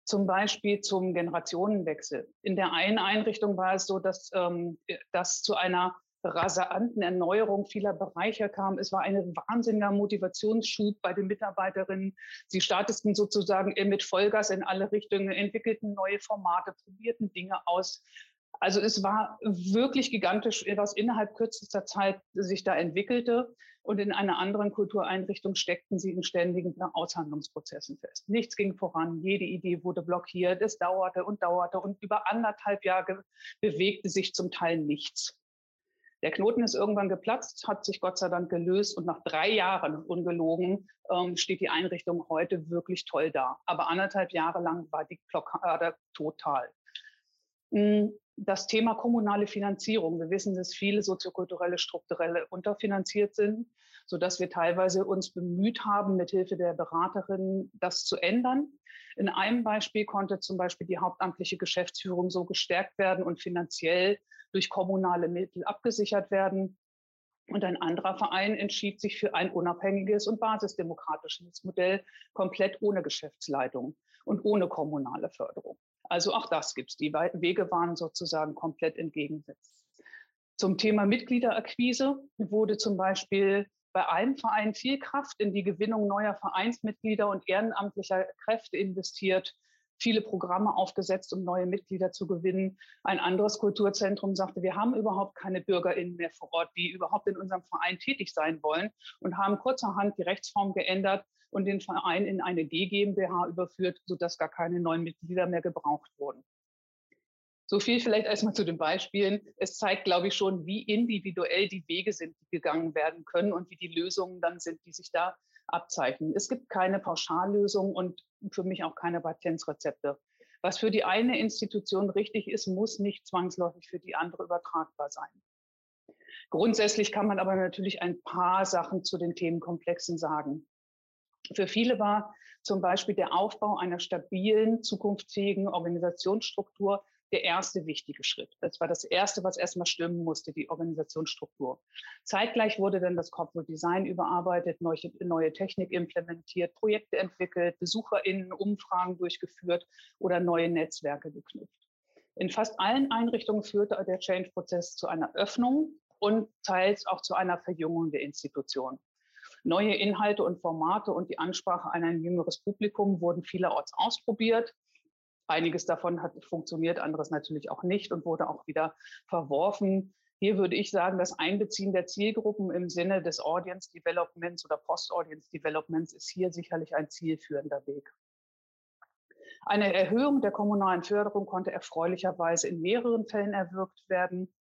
zum Beispiel zum Generationenwechsel. In der einen Einrichtung war es so, dass ähm, das zu einer rasanten Erneuerung vieler Bereiche kam. Es war ein wahnsinniger Motivationsschub bei den Mitarbeiterinnen. Sie starteten sozusagen mit Vollgas in alle Richtungen, entwickelten neue Formate, probierten Dinge aus. Also es war wirklich gigantisch, was innerhalb kürzester Zeit sich da entwickelte. Und in einer anderen Kultureinrichtung steckten sie in ständigen Aushandlungsprozessen fest. Nichts ging voran, jede Idee wurde blockiert, es dauerte und dauerte und über anderthalb Jahre bewegte sich zum Teil nichts. Der Knoten ist irgendwann geplatzt, hat sich Gott sei Dank gelöst und nach drei Jahren, ungelogen, ähm, steht die Einrichtung heute wirklich toll da. Aber anderthalb Jahre lang war die Blockade total. Hm, das Thema kommunale Finanzierung. Wir wissen, dass viele soziokulturelle, strukturelle unterfinanziert sind, sodass wir teilweise uns bemüht haben, mithilfe der Beraterin das zu ändern. In einem Beispiel konnte zum Beispiel die hauptamtliche Geschäftsführung so gestärkt werden und finanziell durch kommunale Mittel abgesichert werden. Und ein anderer Verein entschied sich für ein unabhängiges und basisdemokratisches Modell, komplett ohne Geschäftsleitung und ohne kommunale Förderung. Also auch das gibt es. Die Wege waren sozusagen komplett entgegengesetzt. Zum Thema Mitgliederakquise wurde zum Beispiel bei einem Verein viel Kraft in die Gewinnung neuer Vereinsmitglieder und ehrenamtlicher Kräfte investiert viele Programme aufgesetzt, um neue Mitglieder zu gewinnen. Ein anderes Kulturzentrum sagte, wir haben überhaupt keine BürgerInnen mehr vor Ort, die überhaupt in unserem Verein tätig sein wollen und haben kurzerhand die Rechtsform geändert und den Verein in eine G GmbH überführt, sodass gar keine neuen Mitglieder mehr gebraucht wurden. So viel vielleicht erstmal zu den Beispielen. Es zeigt, glaube ich, schon, wie individuell die Wege sind, die gegangen werden können und wie die Lösungen dann sind, die sich da abzeichnen. Es gibt keine Pauschallösung und für mich auch keine Patenzrezepte. Was für die eine Institution richtig ist, muss nicht zwangsläufig für die andere übertragbar sein. Grundsätzlich kann man aber natürlich ein paar Sachen zu den Themenkomplexen sagen. Für viele war zum Beispiel der Aufbau einer stabilen, zukunftsfähigen Organisationsstruktur der erste wichtige Schritt. Das war das erste, was erstmal stimmen musste, die Organisationsstruktur. Zeitgleich wurde dann das Corporate Design überarbeitet, neue, neue Technik implementiert, Projekte entwickelt, BesucherInnen Umfragen durchgeführt oder neue Netzwerke geknüpft. In fast allen Einrichtungen führte der Change-Prozess zu einer Öffnung und teils auch zu einer Verjüngung der Institution. Neue Inhalte und Formate und die Ansprache an ein jüngeres Publikum wurden vielerorts ausprobiert. Einiges davon hat funktioniert, anderes natürlich auch nicht und wurde auch wieder verworfen. Hier würde ich sagen, das Einbeziehen der Zielgruppen im Sinne des Audience Developments oder Post-Audience Developments ist hier sicherlich ein zielführender Weg. Eine Erhöhung der kommunalen Förderung konnte erfreulicherweise in mehreren Fällen erwirkt werden.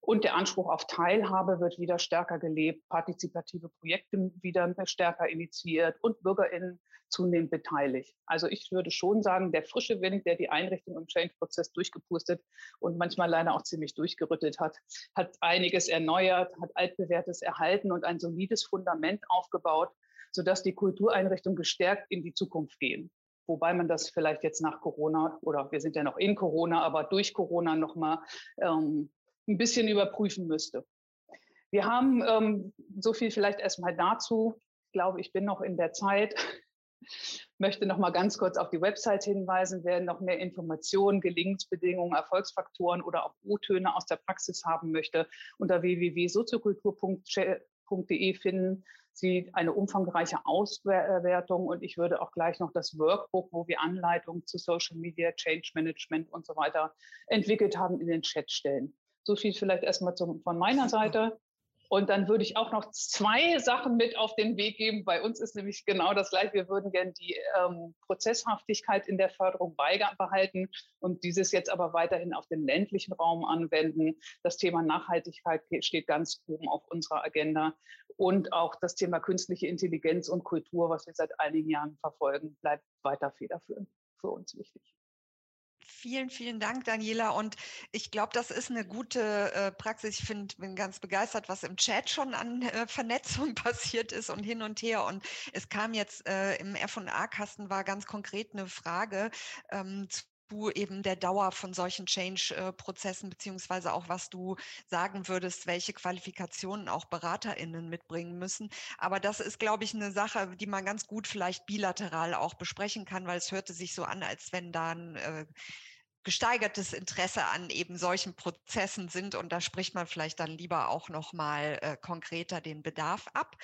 Und der Anspruch auf Teilhabe wird wieder stärker gelebt, partizipative Projekte wieder stärker initiiert und BürgerInnen zunehmend beteiligt. Also ich würde schon sagen, der frische Wind, der die Einrichtung im Change-Prozess durchgepustet und manchmal leider auch ziemlich durchgerüttelt hat, hat einiges erneuert, hat altbewährtes erhalten und ein solides Fundament aufgebaut, sodass die Kultureinrichtungen gestärkt in die Zukunft gehen. Wobei man das vielleicht jetzt nach Corona oder wir sind ja noch in Corona, aber durch Corona nochmal ähm, ein bisschen überprüfen müsste. Wir haben ähm, so viel vielleicht erstmal dazu. Ich glaube, ich bin noch in der Zeit. Möchte noch mal ganz kurz auf die Website hinweisen. Wer noch mehr Informationen, Gelingensbedingungen, Erfolgsfaktoren oder auch O-Töne aus der Praxis haben möchte, unter www.soziokultur.de finden Sie eine umfangreiche Auswertung und ich würde auch gleich noch das Workbook, wo wir Anleitungen zu Social Media, Change Management und so weiter entwickelt haben, in den Chat stellen. So viel vielleicht erstmal zum, von meiner Seite. Und dann würde ich auch noch zwei Sachen mit auf den Weg geben. Bei uns ist nämlich genau das gleiche. Wir würden gerne die ähm, Prozesshaftigkeit in der Förderung beibehalten und dieses jetzt aber weiterhin auf den ländlichen Raum anwenden. Das Thema Nachhaltigkeit steht ganz oben auf unserer Agenda. Und auch das Thema künstliche Intelligenz und Kultur, was wir seit einigen Jahren verfolgen, bleibt weiter federführend für uns wichtig. Vielen, vielen Dank, Daniela. Und ich glaube, das ist eine gute äh, Praxis. Ich find, bin ganz begeistert, was im Chat schon an äh, Vernetzung passiert ist und hin und her. Und es kam jetzt äh, im F&A-Kasten war ganz konkret eine Frage ähm, du eben der Dauer von solchen Change-Prozessen beziehungsweise auch was du sagen würdest, welche Qualifikationen auch BeraterInnen mitbringen müssen. Aber das ist, glaube ich, eine Sache, die man ganz gut vielleicht bilateral auch besprechen kann, weil es hörte sich so an, als wenn da ein äh, gesteigertes Interesse an eben solchen Prozessen sind und da spricht man vielleicht dann lieber auch noch mal äh, konkreter den Bedarf ab.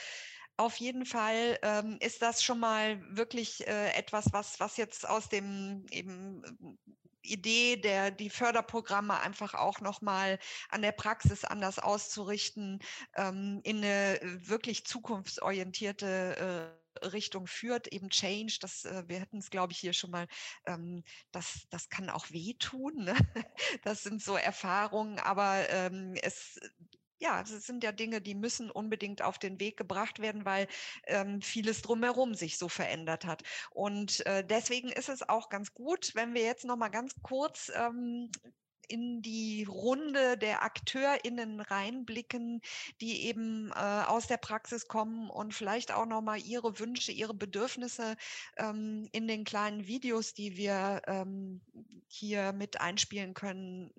Auf jeden Fall ähm, ist das schon mal wirklich äh, etwas, was, was jetzt aus dem eben äh, Idee, der die Förderprogramme einfach auch nochmal an der Praxis anders auszurichten, ähm, in eine wirklich zukunftsorientierte äh, Richtung führt, eben Change, das, äh, wir hätten es, glaube ich, hier schon mal, ähm, das, das kann auch wehtun. Ne? Das sind so Erfahrungen, aber ähm, es ja, das sind ja Dinge, die müssen unbedingt auf den Weg gebracht werden, weil ähm, vieles drumherum sich so verändert hat. Und äh, deswegen ist es auch ganz gut, wenn wir jetzt noch mal ganz kurz ähm, in die Runde der AkteurInnen reinblicken, die eben äh, aus der Praxis kommen und vielleicht auch nochmal ihre Wünsche, ihre Bedürfnisse ähm, in den kleinen Videos, die wir ähm, hier mit einspielen können,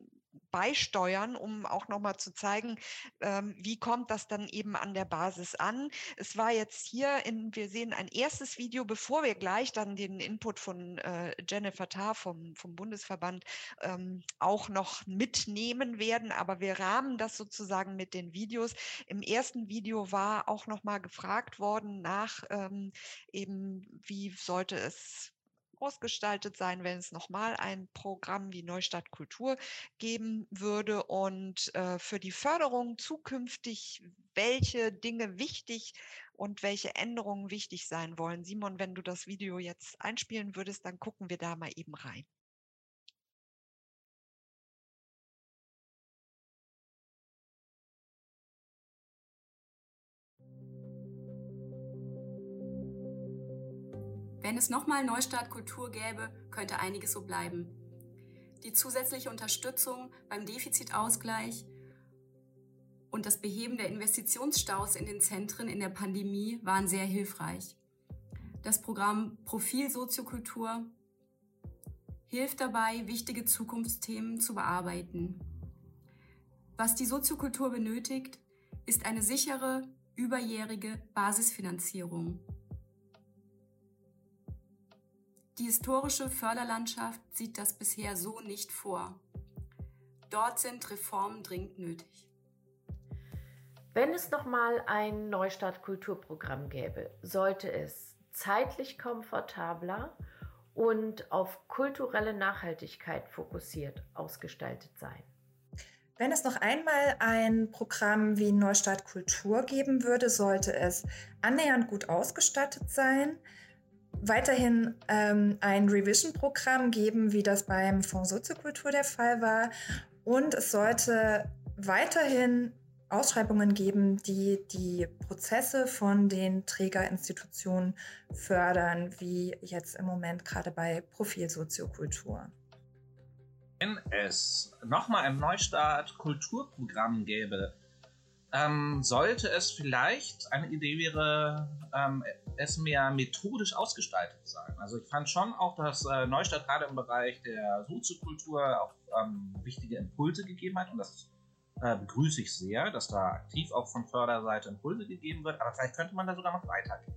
beisteuern, um auch nochmal zu zeigen, ähm, wie kommt das dann eben an der Basis an. Es war jetzt hier, in, wir sehen ein erstes Video, bevor wir gleich dann den Input von äh, Jennifer Tarr vom, vom Bundesverband ähm, auch noch mitnehmen werden, aber wir rahmen das sozusagen mit den Videos. Im ersten Video war auch nochmal gefragt worden nach ähm, eben, wie sollte es ausgestaltet sein, wenn es nochmal ein Programm wie Neustadt Kultur geben würde und äh, für die Förderung zukünftig, welche Dinge wichtig und welche Änderungen wichtig sein wollen. Simon, wenn du das Video jetzt einspielen würdest, dann gucken wir da mal eben rein. Wenn es nochmal Neustart Kultur gäbe, könnte einiges so bleiben. Die zusätzliche Unterstützung beim Defizitausgleich und das Beheben der Investitionsstaus in den Zentren in der Pandemie waren sehr hilfreich. Das Programm Profil Soziokultur hilft dabei, wichtige Zukunftsthemen zu bearbeiten. Was die Soziokultur benötigt, ist eine sichere, überjährige Basisfinanzierung. Die historische Förderlandschaft sieht das bisher so nicht vor. Dort sind Reformen dringend nötig. Wenn es nochmal ein Neustart Kulturprogramm gäbe, sollte es zeitlich komfortabler und auf kulturelle Nachhaltigkeit fokussiert ausgestaltet sein. Wenn es noch einmal ein Programm wie Neustart Kultur geben würde, sollte es annähernd gut ausgestattet sein, weiterhin ähm, ein Revision-Programm geben, wie das beim Fonds Soziokultur der Fall war. Und es sollte weiterhin Ausschreibungen geben, die die Prozesse von den Trägerinstitutionen fördern, wie jetzt im Moment gerade bei Profil Soziokultur. Wenn es nochmal ein Neustart Kulturprogramm gäbe, ähm, sollte es vielleicht, eine Idee wäre, ähm, es mehr methodisch ausgestaltet sein. Also ich fand schon auch, dass äh, Neustadt gerade im Bereich der Soziokultur auch ähm, wichtige Impulse gegeben hat und das äh, begrüße ich sehr, dass da aktiv auch von Förderseite Impulse gegeben wird, aber vielleicht könnte man da sogar noch weitergehen.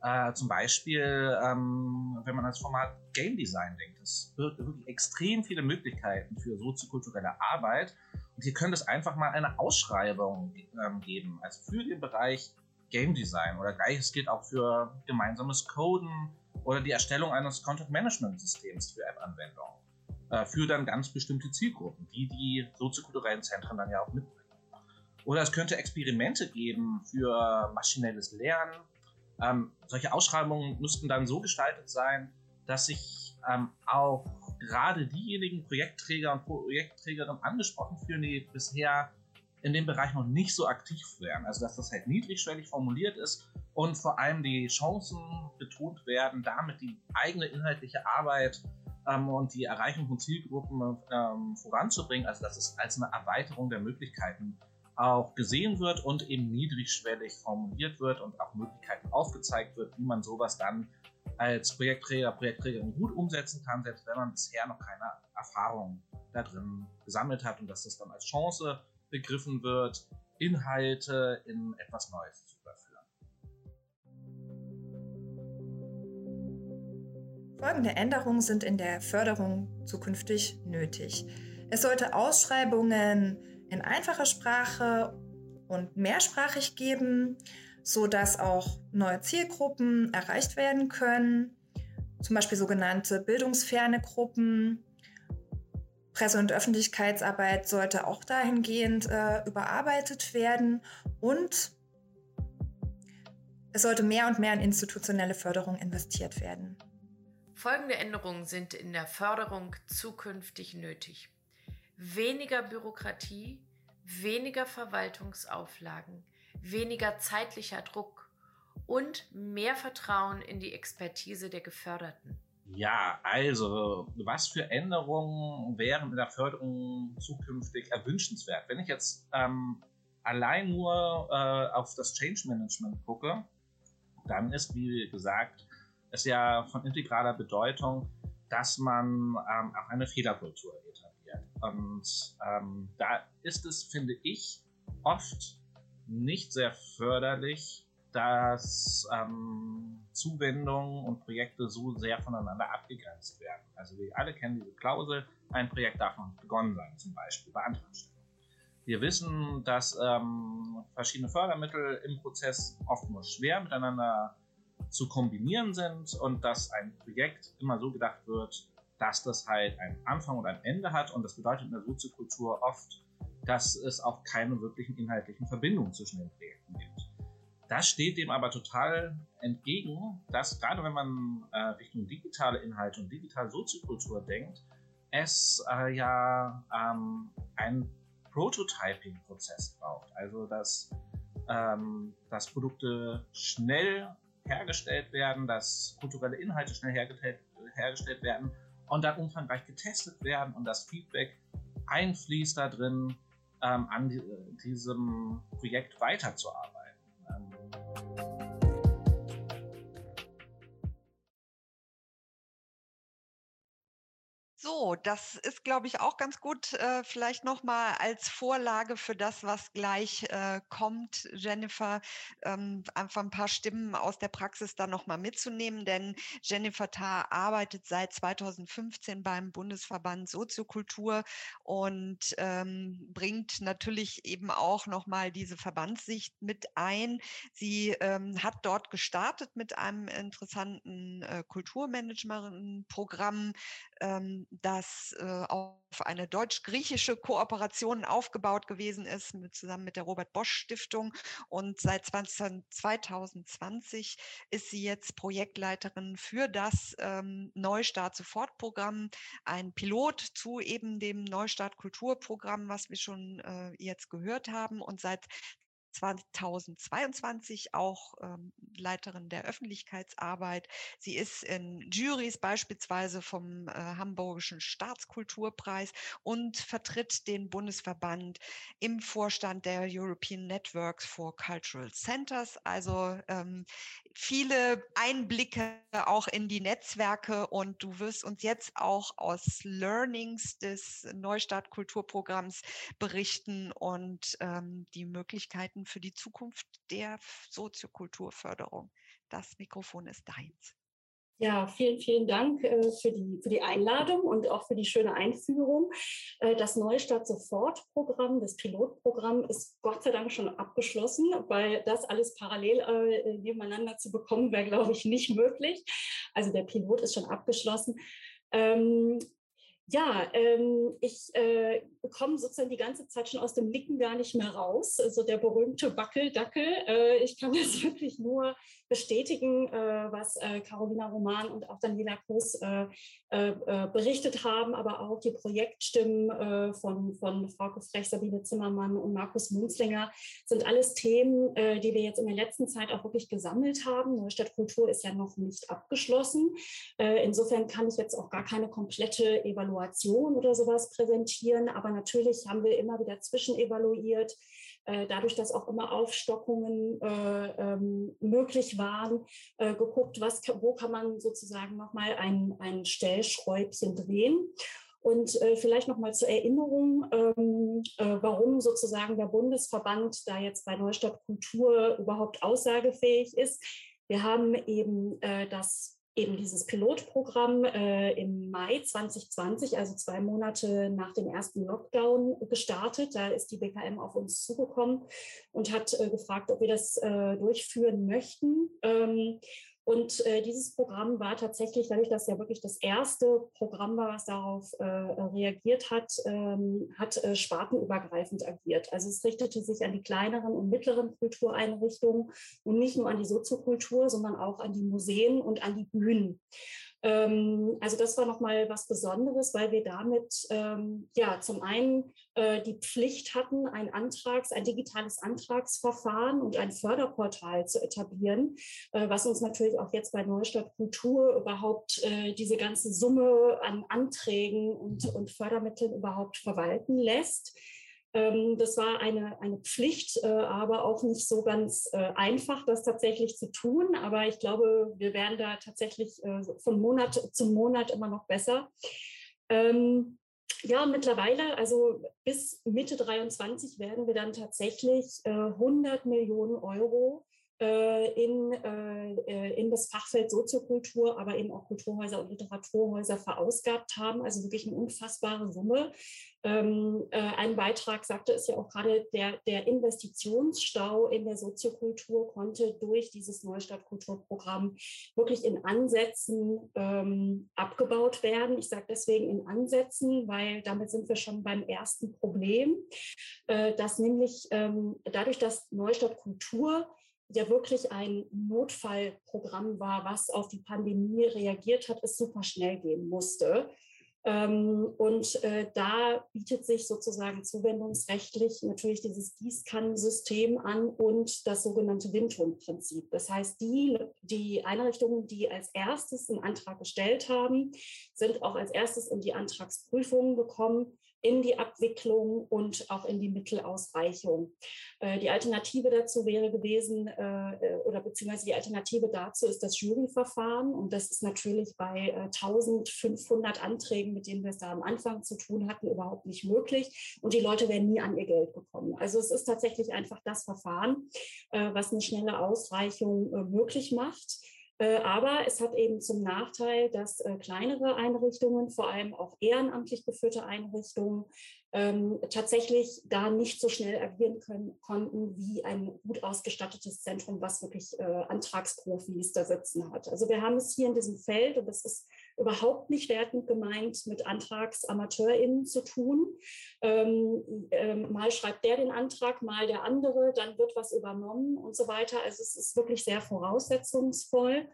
Äh, zum Beispiel, ähm, wenn man ans Format Game Design denkt, es birgt wirklich extrem viele Möglichkeiten für soziokulturelle Arbeit und hier könnte es einfach mal eine Ausschreibung ähm, geben, also für den Bereich Game Design oder gleiches gilt auch für gemeinsames Coden oder die Erstellung eines Content Management Systems für App-Anwendungen. Äh, für dann ganz bestimmte Zielgruppen, die die soziokulturellen Zentren dann ja auch mitbringen. Oder es könnte Experimente geben für maschinelles Lernen. Ähm, solche Ausschreibungen müssten dann so gestaltet sein, dass sich ähm, auch gerade diejenigen Projektträger und Projektträgerinnen angesprochen fühlen, die bisher in dem Bereich noch nicht so aktiv wären. Also dass das halt niedrigschwellig formuliert ist und vor allem die Chancen betont werden, damit die eigene inhaltliche Arbeit ähm, und die Erreichung von Zielgruppen ähm, voranzubringen. Also dass es als eine Erweiterung der Möglichkeiten auch gesehen wird und eben niedrigschwellig formuliert wird und auch Möglichkeiten aufgezeigt wird, wie man sowas dann als Projektträger, Projektträgerin gut umsetzen kann, selbst wenn man bisher noch keine Erfahrung da drin gesammelt hat und dass das dann als Chance begriffen wird, Inhalte in etwas Neues zu überführen. Folgende Änderungen sind in der Förderung zukünftig nötig. Es sollte Ausschreibungen in einfacher Sprache und mehrsprachig geben, sodass auch neue Zielgruppen erreicht werden können, zum Beispiel sogenannte bildungsferne Gruppen. Presse- und Öffentlichkeitsarbeit sollte auch dahingehend äh, überarbeitet werden und es sollte mehr und mehr in institutionelle Förderung investiert werden. Folgende Änderungen sind in der Förderung zukünftig nötig weniger Bürokratie, weniger Verwaltungsauflagen, weniger zeitlicher Druck und mehr Vertrauen in die Expertise der Geförderten. Ja, also, was für Änderungen wären in der Förderung zukünftig erwünschenswert? Wenn ich jetzt ähm, allein nur äh, auf das Change Management gucke, dann ist, wie gesagt, es ja von integraler Bedeutung, dass man ähm, auch eine Fehlerkultur etabliert. Und ähm, da ist es, finde ich, oft nicht sehr förderlich, dass ähm, Zuwendungen und Projekte so sehr voneinander abgegrenzt werden. Also wir alle kennen diese Klausel, ein Projekt darf noch nicht begonnen sein, zum Beispiel bei Antragstellung. Wir wissen, dass ähm, verschiedene Fördermittel im Prozess oft nur schwer miteinander zu kombinieren sind und dass ein Projekt immer so gedacht wird, dass das halt einen Anfang und ein Ende hat und das bedeutet in der Soziokultur oft, dass es auch keine wirklichen inhaltlichen Verbindungen zwischen den Projekten gibt. Das steht dem aber total entgegen, dass gerade wenn man äh, Richtung digitale Inhalte und digitale Soziokultur denkt, es äh, ja ähm, einen Prototyping-Prozess braucht. Also dass, ähm, dass Produkte schnell hergestellt werden, dass kulturelle Inhalte schnell hergestellt, hergestellt werden und dann umfangreich getestet werden und das Feedback einfließt da drin, ähm, an die, diesem Projekt weiterzuarbeiten. So, das ist, glaube ich, auch ganz gut, äh, vielleicht nochmal als Vorlage für das, was gleich äh, kommt, Jennifer, ähm, einfach ein paar Stimmen aus der Praxis da nochmal mitzunehmen, denn Jennifer Tarr arbeitet seit 2015 beim Bundesverband Soziokultur und ähm, bringt natürlich eben auch nochmal diese Verbandssicht mit ein. Sie ähm, hat dort gestartet mit einem interessanten äh, Kulturmanagement-Programm, ähm, das äh, auf eine deutsch-griechische Kooperation aufgebaut gewesen ist, mit, zusammen mit der Robert Bosch Stiftung. Und seit 20, 2020 ist sie jetzt Projektleiterin für das ähm, Neustart Sofortprogramm, ein Pilot zu eben dem Neustart Kulturprogramm, was wir schon äh, jetzt gehört haben. Und seit 2022 auch ähm, Leiterin der Öffentlichkeitsarbeit. Sie ist in Juries beispielsweise vom äh, Hamburgischen Staatskulturpreis und vertritt den Bundesverband im Vorstand der European Networks for Cultural Centers. Also ähm, viele Einblicke auch in die Netzwerke und du wirst uns jetzt auch aus Learnings des Neustart Kulturprogramms berichten und ähm, die Möglichkeiten für die Zukunft der Soziokulturförderung. Das Mikrofon ist deins. Ja, vielen, vielen Dank äh, für, die, für die Einladung und auch für die schöne Einführung. Äh, das Neustart Sofort-Programm, das Pilotprogramm ist Gott sei Dank schon abgeschlossen, weil das alles parallel äh, nebeneinander zu bekommen, wäre, glaube ich, nicht möglich. Also der Pilot ist schon abgeschlossen. Ähm, ja, ähm, ich äh, komme sozusagen die ganze Zeit schon aus dem Nicken gar nicht mehr raus. Also der berühmte Wackeldackel. Äh, ich kann das wirklich nur bestätigen, äh, was äh, Carolina Roman und auch Daniela Kuss äh, äh, berichtet haben, aber auch die Projektstimmen von, von Frau Frech, Sabine Zimmermann und Markus Munzlinger sind alles Themen, die wir jetzt in der letzten Zeit auch wirklich gesammelt haben. Neustadt Kultur ist ja noch nicht abgeschlossen. insofern kann ich jetzt auch gar keine komplette Evaluation oder sowas präsentieren, aber natürlich haben wir immer wieder zwischenevaluiert. Äh, dadurch, dass auch immer Aufstockungen äh, ähm, möglich waren, äh, geguckt, was, wo kann man sozusagen nochmal ein, ein Stellschräubchen drehen. Und äh, vielleicht nochmal zur Erinnerung, ähm, äh, warum sozusagen der Bundesverband da jetzt bei Neustadt Kultur überhaupt aussagefähig ist. Wir haben eben äh, das eben dieses Pilotprogramm äh, im Mai 2020, also zwei Monate nach dem ersten Lockdown, gestartet. Da ist die BKM auf uns zugekommen und hat äh, gefragt, ob wir das äh, durchführen möchten. Ähm, und äh, dieses Programm war tatsächlich, dadurch, dass ja wirklich das erste Programm war, was darauf äh, reagiert hat, ähm, hat äh, spartenübergreifend agiert. Also es richtete sich an die kleineren und mittleren Kultureinrichtungen und nicht nur an die Soziokultur, sondern auch an die Museen und an die Bühnen. Ähm, also das war nochmal was Besonderes, weil wir damit ähm, ja zum einen äh, die Pflicht hatten, ein Antrags, ein digitales Antragsverfahren und ein Förderportal zu etablieren, äh, was uns natürlich auch jetzt bei Neustadt Kultur überhaupt äh, diese ganze Summe an Anträgen und, und Fördermitteln überhaupt verwalten lässt. Ähm, das war eine, eine Pflicht, äh, aber auch nicht so ganz äh, einfach, das tatsächlich zu tun. Aber ich glaube, wir werden da tatsächlich äh, von Monat zu Monat immer noch besser. Ähm, ja, mittlerweile, also bis Mitte 23 werden wir dann tatsächlich 100 Millionen Euro in, in das Fachfeld Soziokultur, aber eben auch Kulturhäuser und Literaturhäuser verausgabt haben. Also wirklich eine unfassbare Summe. Ähm, äh, ein Beitrag sagte es ja auch gerade, der, der Investitionsstau in der Soziokultur konnte durch dieses Neustadtkulturprogramm wirklich in Ansätzen ähm, abgebaut werden. Ich sage deswegen in Ansätzen, weil damit sind wir schon beim ersten Problem, äh, dass nämlich ähm, dadurch, dass Neustadt Kultur ja wirklich ein Notfallprogramm war, was auf die Pandemie reagiert hat, es super schnell gehen musste. Ähm, und äh, da bietet sich sozusagen zuwendungsrechtlich natürlich dieses Gießkannensystem an und das sogenannte Windhundprinzip. Das heißt, die, die Einrichtungen, die als erstes einen Antrag gestellt haben, sind auch als erstes in die Antragsprüfungen gekommen in die Abwicklung und auch in die Mittelausreichung. Äh, die Alternative dazu wäre gewesen, äh, äh, oder beziehungsweise die Alternative dazu ist das Juryverfahren. Und das ist natürlich bei 1500 Anträgen, mit denen wir es da am Anfang zu tun hatten, überhaupt nicht möglich. Und die Leute wären nie an ihr Geld gekommen. Also es ist tatsächlich einfach das Verfahren, was eine schnelle Ausreichung möglich macht. Äh, aber es hat eben zum Nachteil, dass äh, kleinere Einrichtungen, vor allem auch ehrenamtlich geführte Einrichtungen, ähm, tatsächlich da nicht so schnell agieren können, konnten wie ein gut ausgestattetes Zentrum, was wirklich äh, Antragsprofis da sitzen hat. Also wir haben es hier in diesem Feld, und das ist überhaupt nicht wertend gemeint, mit AntragsamateurInnen zu tun. Ähm, ähm, mal schreibt der den Antrag, mal der andere, dann wird was übernommen und so weiter. Also es ist wirklich sehr voraussetzungsvoll.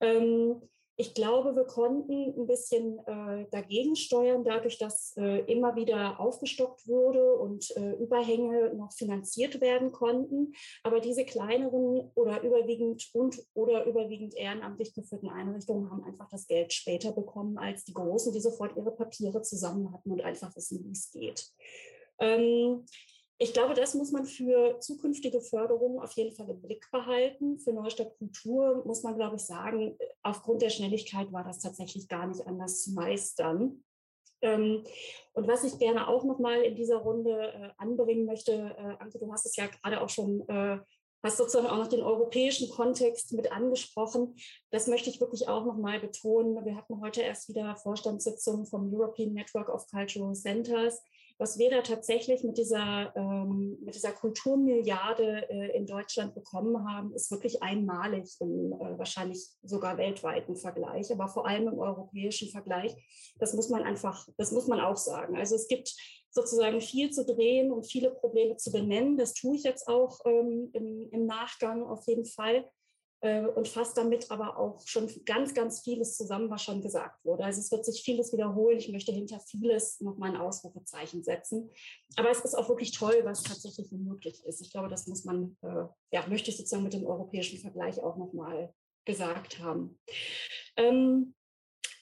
Ähm, ich glaube, wir konnten ein bisschen äh, dagegen steuern, dadurch, dass äh, immer wieder aufgestockt wurde und äh, Überhänge noch finanziert werden konnten. Aber diese kleineren oder überwiegend und oder überwiegend ehrenamtlich geführten Einrichtungen haben einfach das Geld später bekommen als die großen, die sofort ihre Papiere zusammen hatten und einfach wissen, wie es geht. Ähm, ich glaube, das muss man für zukünftige Förderungen auf jeden Fall im Blick behalten. Für Neustadt Kultur muss man, glaube ich, sagen, aufgrund der Schnelligkeit war das tatsächlich gar nicht anders zu meistern. Ähm, und was ich gerne auch noch mal in dieser Runde äh, anbringen möchte, äh, Anke, du hast es ja gerade auch schon, äh, hast sozusagen auch noch den europäischen Kontext mit angesprochen. Das möchte ich wirklich auch noch mal betonen. Wir hatten heute erst wieder Vorstandssitzungen vom European Network of Cultural Centers was wir da tatsächlich mit dieser, ähm, mit dieser Kulturmilliarde äh, in Deutschland bekommen haben, ist wirklich einmalig im äh, wahrscheinlich sogar weltweiten Vergleich, aber vor allem im europäischen Vergleich. Das muss man einfach, das muss man auch sagen. Also es gibt sozusagen viel zu drehen und viele Probleme zu benennen. Das tue ich jetzt auch ähm, im, im Nachgang auf jeden Fall und fasst damit aber auch schon ganz, ganz vieles zusammen, was schon gesagt wurde. Also es wird sich vieles wiederholen. Ich möchte hinter vieles nochmal ein Ausrufezeichen setzen. Aber es ist auch wirklich toll, was tatsächlich möglich ist. Ich glaube, das muss man, äh, ja, möchte ich sozusagen mit dem europäischen Vergleich auch nochmal gesagt haben. Ähm,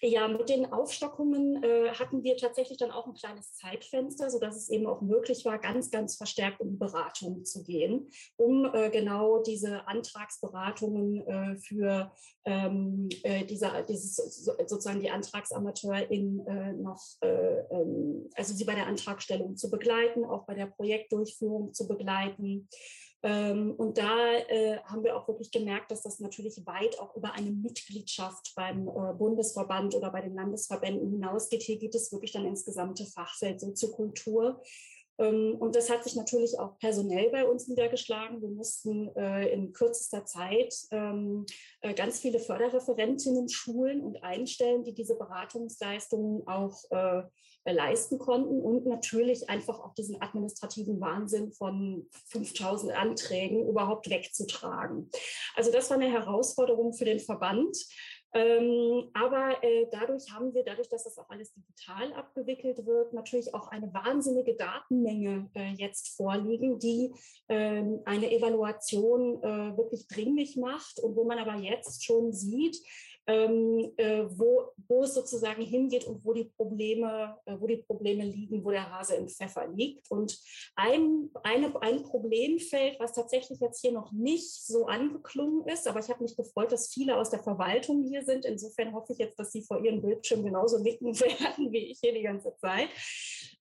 Ja, mit den Aufstockungen äh, hatten wir tatsächlich dann auch ein kleines Zeitfenster, sodass es eben auch möglich war, ganz, ganz verstärkt in Beratung zu gehen, um äh, genau diese Antragsberatungen äh, für ähm, äh, diese, dieses, sozusagen die AntragsamateurInnen äh, noch, äh, ähm, also sie bei der Antragstellung zu begleiten, auch bei der Projektdurchführung zu begleiten. Ähm, und da äh, haben wir auch wirklich gemerkt, dass das natürlich weit auch über eine Mitgliedschaft beim äh, Bundesverband oder bei den Landesverbänden hinausgeht. Hier geht es wirklich dann ins gesamte Fachfeld Soziokultur. Ähm, und das hat sich natürlich auch personell bei uns niedergeschlagen. Wir mussten äh, in kürzester Zeit ähm, ganz viele Förderreferentinnen schulen und einstellen, die diese Beratungsleistungen auch äh, leisten konnten und natürlich einfach auch diesen administrativen Wahnsinn von 5000 Anträgen überhaupt wegzutragen. Also das war eine Herausforderung für den Verband. Ähm, aber äh, dadurch haben wir, dadurch, dass das auch alles digital abgewickelt wird, natürlich auch eine wahnsinnige Datenmenge äh, jetzt vorliegen, die ähm, eine Evaluation äh, wirklich dringlich macht und wo man aber jetzt schon sieht, ähm, äh, wo, wo es sozusagen hingeht und wo die Probleme, äh, wo die Probleme liegen, wo der Hase im Pfeffer liegt. Und ein, eine, ein Problemfeld, was tatsächlich jetzt hier noch nicht so angeklungen ist, aber ich habe mich gefreut, dass viele aus der Verwaltung hier sind. Insofern hoffe ich jetzt, dass Sie vor Ihrem Bildschirm genauso nicken werden wie ich hier die ganze Zeit,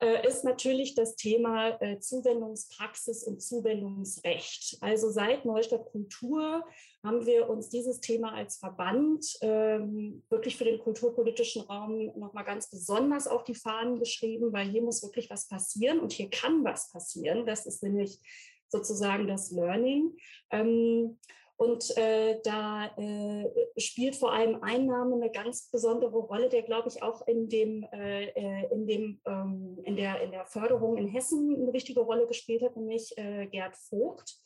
äh, ist natürlich das Thema äh, Zuwendungspraxis und Zuwendungsrecht. Also seit Neustadt Kultur haben wir uns dieses Thema als Verband ähm, wirklich für den kulturpolitischen Raum nochmal ganz besonders auf die Fahnen geschrieben, weil hier muss wirklich was passieren und hier kann was passieren. Das ist nämlich sozusagen das Learning. Ähm, und äh, da äh, spielt vor allem Einnahme eine ganz besondere Rolle, der, glaube ich, auch in, dem, äh, äh in, dem, ähm, in, der, in der Förderung in Hessen eine wichtige Rolle gespielt hat, nämlich äh, Gerd Vogt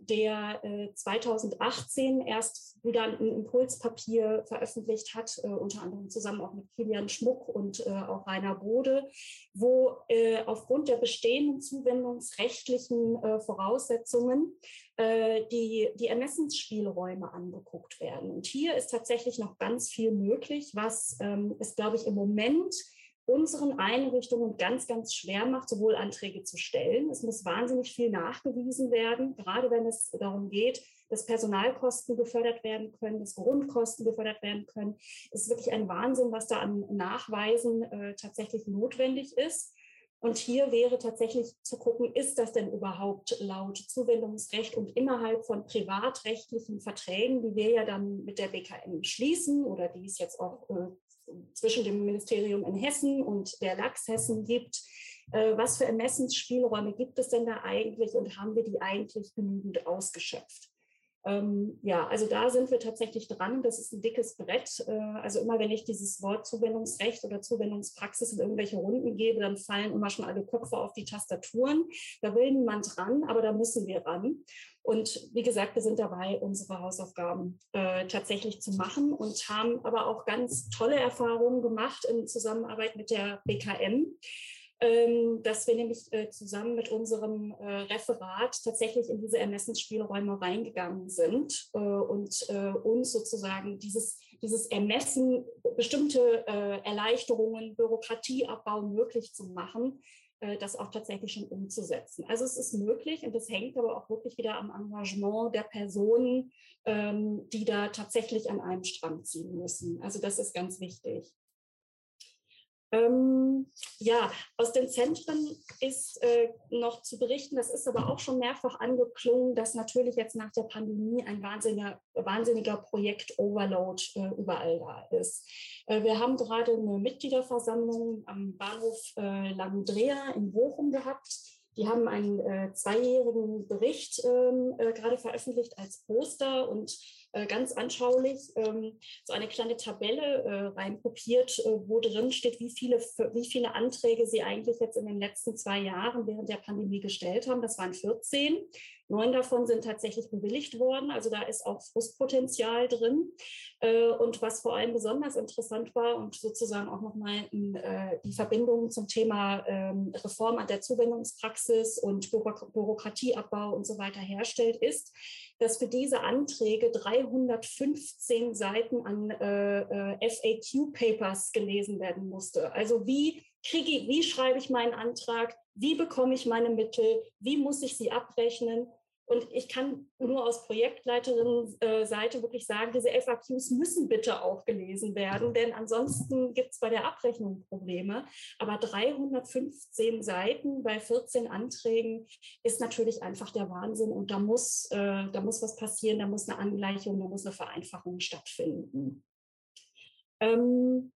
der äh, 2018 erst wieder ein Impulspapier veröffentlicht hat, äh, unter anderem zusammen auch mit Kilian Schmuck und äh, auch Rainer Bode, wo äh, aufgrund der bestehenden zuwendungsrechtlichen äh, Voraussetzungen äh, die, die Ermessensspielräume angeguckt werden. Und hier ist tatsächlich noch ganz viel möglich, was ähm, es, glaube ich, im Moment unseren Einrichtungen ganz, ganz schwer macht, sowohl Anträge zu stellen. Es muss wahnsinnig viel nachgewiesen werden, gerade wenn es darum geht, dass Personalkosten gefördert werden können, dass Grundkosten gefördert werden können. Es ist wirklich ein Wahnsinn, was da an Nachweisen äh, tatsächlich notwendig ist. Und hier wäre tatsächlich zu gucken, ist das denn überhaupt laut Zuwendungsrecht und innerhalb von privatrechtlichen Verträgen, die wir ja dann mit der BKM schließen oder die es jetzt auch äh, zwischen dem Ministerium in Hessen und der Lachs Hessen gibt. Äh, was für Ermessensspielräume gibt es denn da eigentlich und haben wir die eigentlich genügend ausgeschöpft? Ähm, ja, also da sind wir tatsächlich dran. Das ist ein dickes Brett. Äh, also immer wenn ich dieses Wort Zuwendungsrecht oder Zuwendungspraxis in irgendwelche Runden gebe, dann fallen immer schon alle Köpfe auf die Tastaturen. Da will niemand ran, aber da müssen wir ran. Und wie gesagt, wir sind dabei, unsere Hausaufgaben äh, tatsächlich zu machen und haben aber auch ganz tolle Erfahrungen gemacht in Zusammenarbeit mit der BKM ähm, dass wir nämlich äh, zusammen mit unserem äh, Referat tatsächlich in diese Ermessensspielräume reingegangen sind äh, und uns sozusagen dieses, dieses Ermessen, bestimmte Erleichterungen, Bürokratieabbau möglich zu machen, das auch tatsächlich schon umzusetzen. Also es ist möglich und das hängt aber auch wirklich wieder am Engagement der Personen, ähm, die da tatsächlich an einem Strang ziehen müssen. Also das ist ganz wichtig. Ähm, ja, aus den Zentren ist äh, noch zu berichten, das ist aber auch schon mehrfach angeklungen, dass natürlich jetzt nach der Pandemie ein wahnsinniger, wahnsinniger Projekt-Overload äh, überall da ist. Äh, wir haben gerade eine Mitgliederversammlung am Bahnhof äh, Langendrea in Bochum gehabt. Die haben einen äh, zweijährigen Bericht ähm, äh, gerade veröffentlicht als Poster und äh, ganz anschaulich ähm, so eine kleine Tabelle äh, reinkopiert, äh, wo drin steht, wie viele, wie viele Anträge sie eigentlich jetzt in den letzten zwei Jahren während der Pandemie gestellt haben. Das waren 14. Neun davon sind tatsächlich bewilligt worden. Also da ist auch Frustpotenzial drin. Äh, und was vor allem besonders interessant war und sozusagen auch nochmal äh, die Verbindung zum Thema ähm, Reform an der Zuwendungspraxis und Bürokratieabbau und so weiter herstellt, ist, dass für diese Anträge drei 315 Seiten an äh, FAQ-Papers gelesen werden musste. Also wie kriege wie schreibe ich meinen Antrag, wie bekomme ich meine Mittel, wie muss ich sie abrechnen und ich kann nur aus Projektleiterin-Seite äh, wirklich sagen, diese FAQs müssen bitte auch gelesen werden, denn ansonsten gibt es bei der Abrechnung Probleme. Aber 315 Seiten bei 14 Anträgen ist natürlich einfach der Wahnsinn und da muss, äh, da muss was passieren, da muss eine Angleichung, da muss eine Vereinfachung stattfinden. Ähm,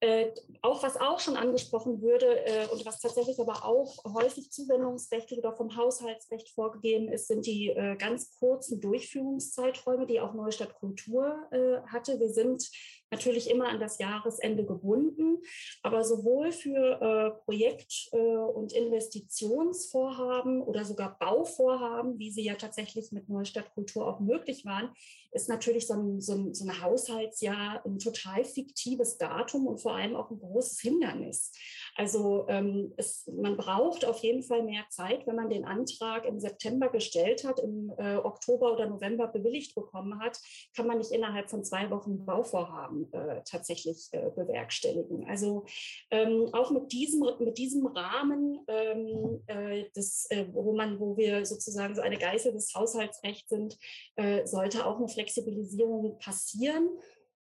äh, auch was auch schon angesprochen würde äh, und was tatsächlich aber auch häufig zuwendungsrechtlich oder vom Haushaltsrecht vorgegeben ist, sind die äh, ganz kurzen Durchführungszeiträume, die auch Neustadt Kultur äh, hatte. Wir sind natürlich immer an das Jahresende gebunden, aber sowohl für äh, Projekt- und Investitionsvorhaben oder sogar Bauvorhaben, wie sie ja tatsächlich mit Neustadt Kultur auch möglich waren, ist natürlich so ein, so ein, so ein Haushaltsjahr ein total fiktives Datum und vor allem auch ein großes Hindernis. Also ähm, es, man braucht auf jeden Fall mehr Zeit, wenn man den Antrag im September gestellt hat, im äh, Oktober oder November bewilligt bekommen hat, kann man nicht innerhalb von zwei Wochen Bauvorhaben äh, tatsächlich äh, bewerkstelligen. Also ähm, auch mit diesem, mit diesem Rahmen, ähm, äh, des, äh, wo man, wo wir sozusagen so eine Geißel des Haushaltsrechts sind, äh, sollte auch eine Flexibilisierung passieren.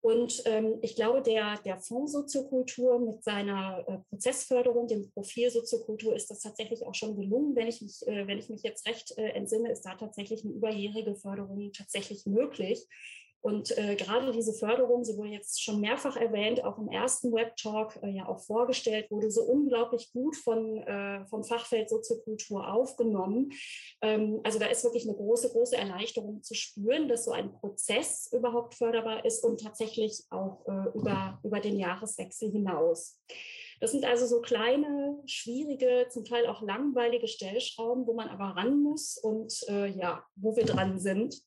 Und ähm, ich glaube, der, der Fonds Soziokultur mit seiner äh, Prozessförderung, dem Profil Soziokultur, ist das tatsächlich auch schon gelungen. Wenn ich mich, äh, wenn ich mich jetzt recht äh, entsinne, ist da tatsächlich eine überjährige Förderung tatsächlich möglich. Und äh, gerade diese Förderung, sie wurde jetzt schon mehrfach erwähnt, auch im ersten Web-Talk äh, ja auch vorgestellt, wurde so unglaublich gut von, äh, vom Fachfeld Soziokultur aufgenommen. Ähm, also da ist wirklich eine große, große Erleichterung zu spüren, dass so ein Prozess überhaupt förderbar ist und tatsächlich auch äh, über, über den Jahreswechsel hinaus. Das sind also so kleine, schwierige, zum Teil auch langweilige Stellschrauben, wo man aber ran muss und äh, ja, wo wir dran sind.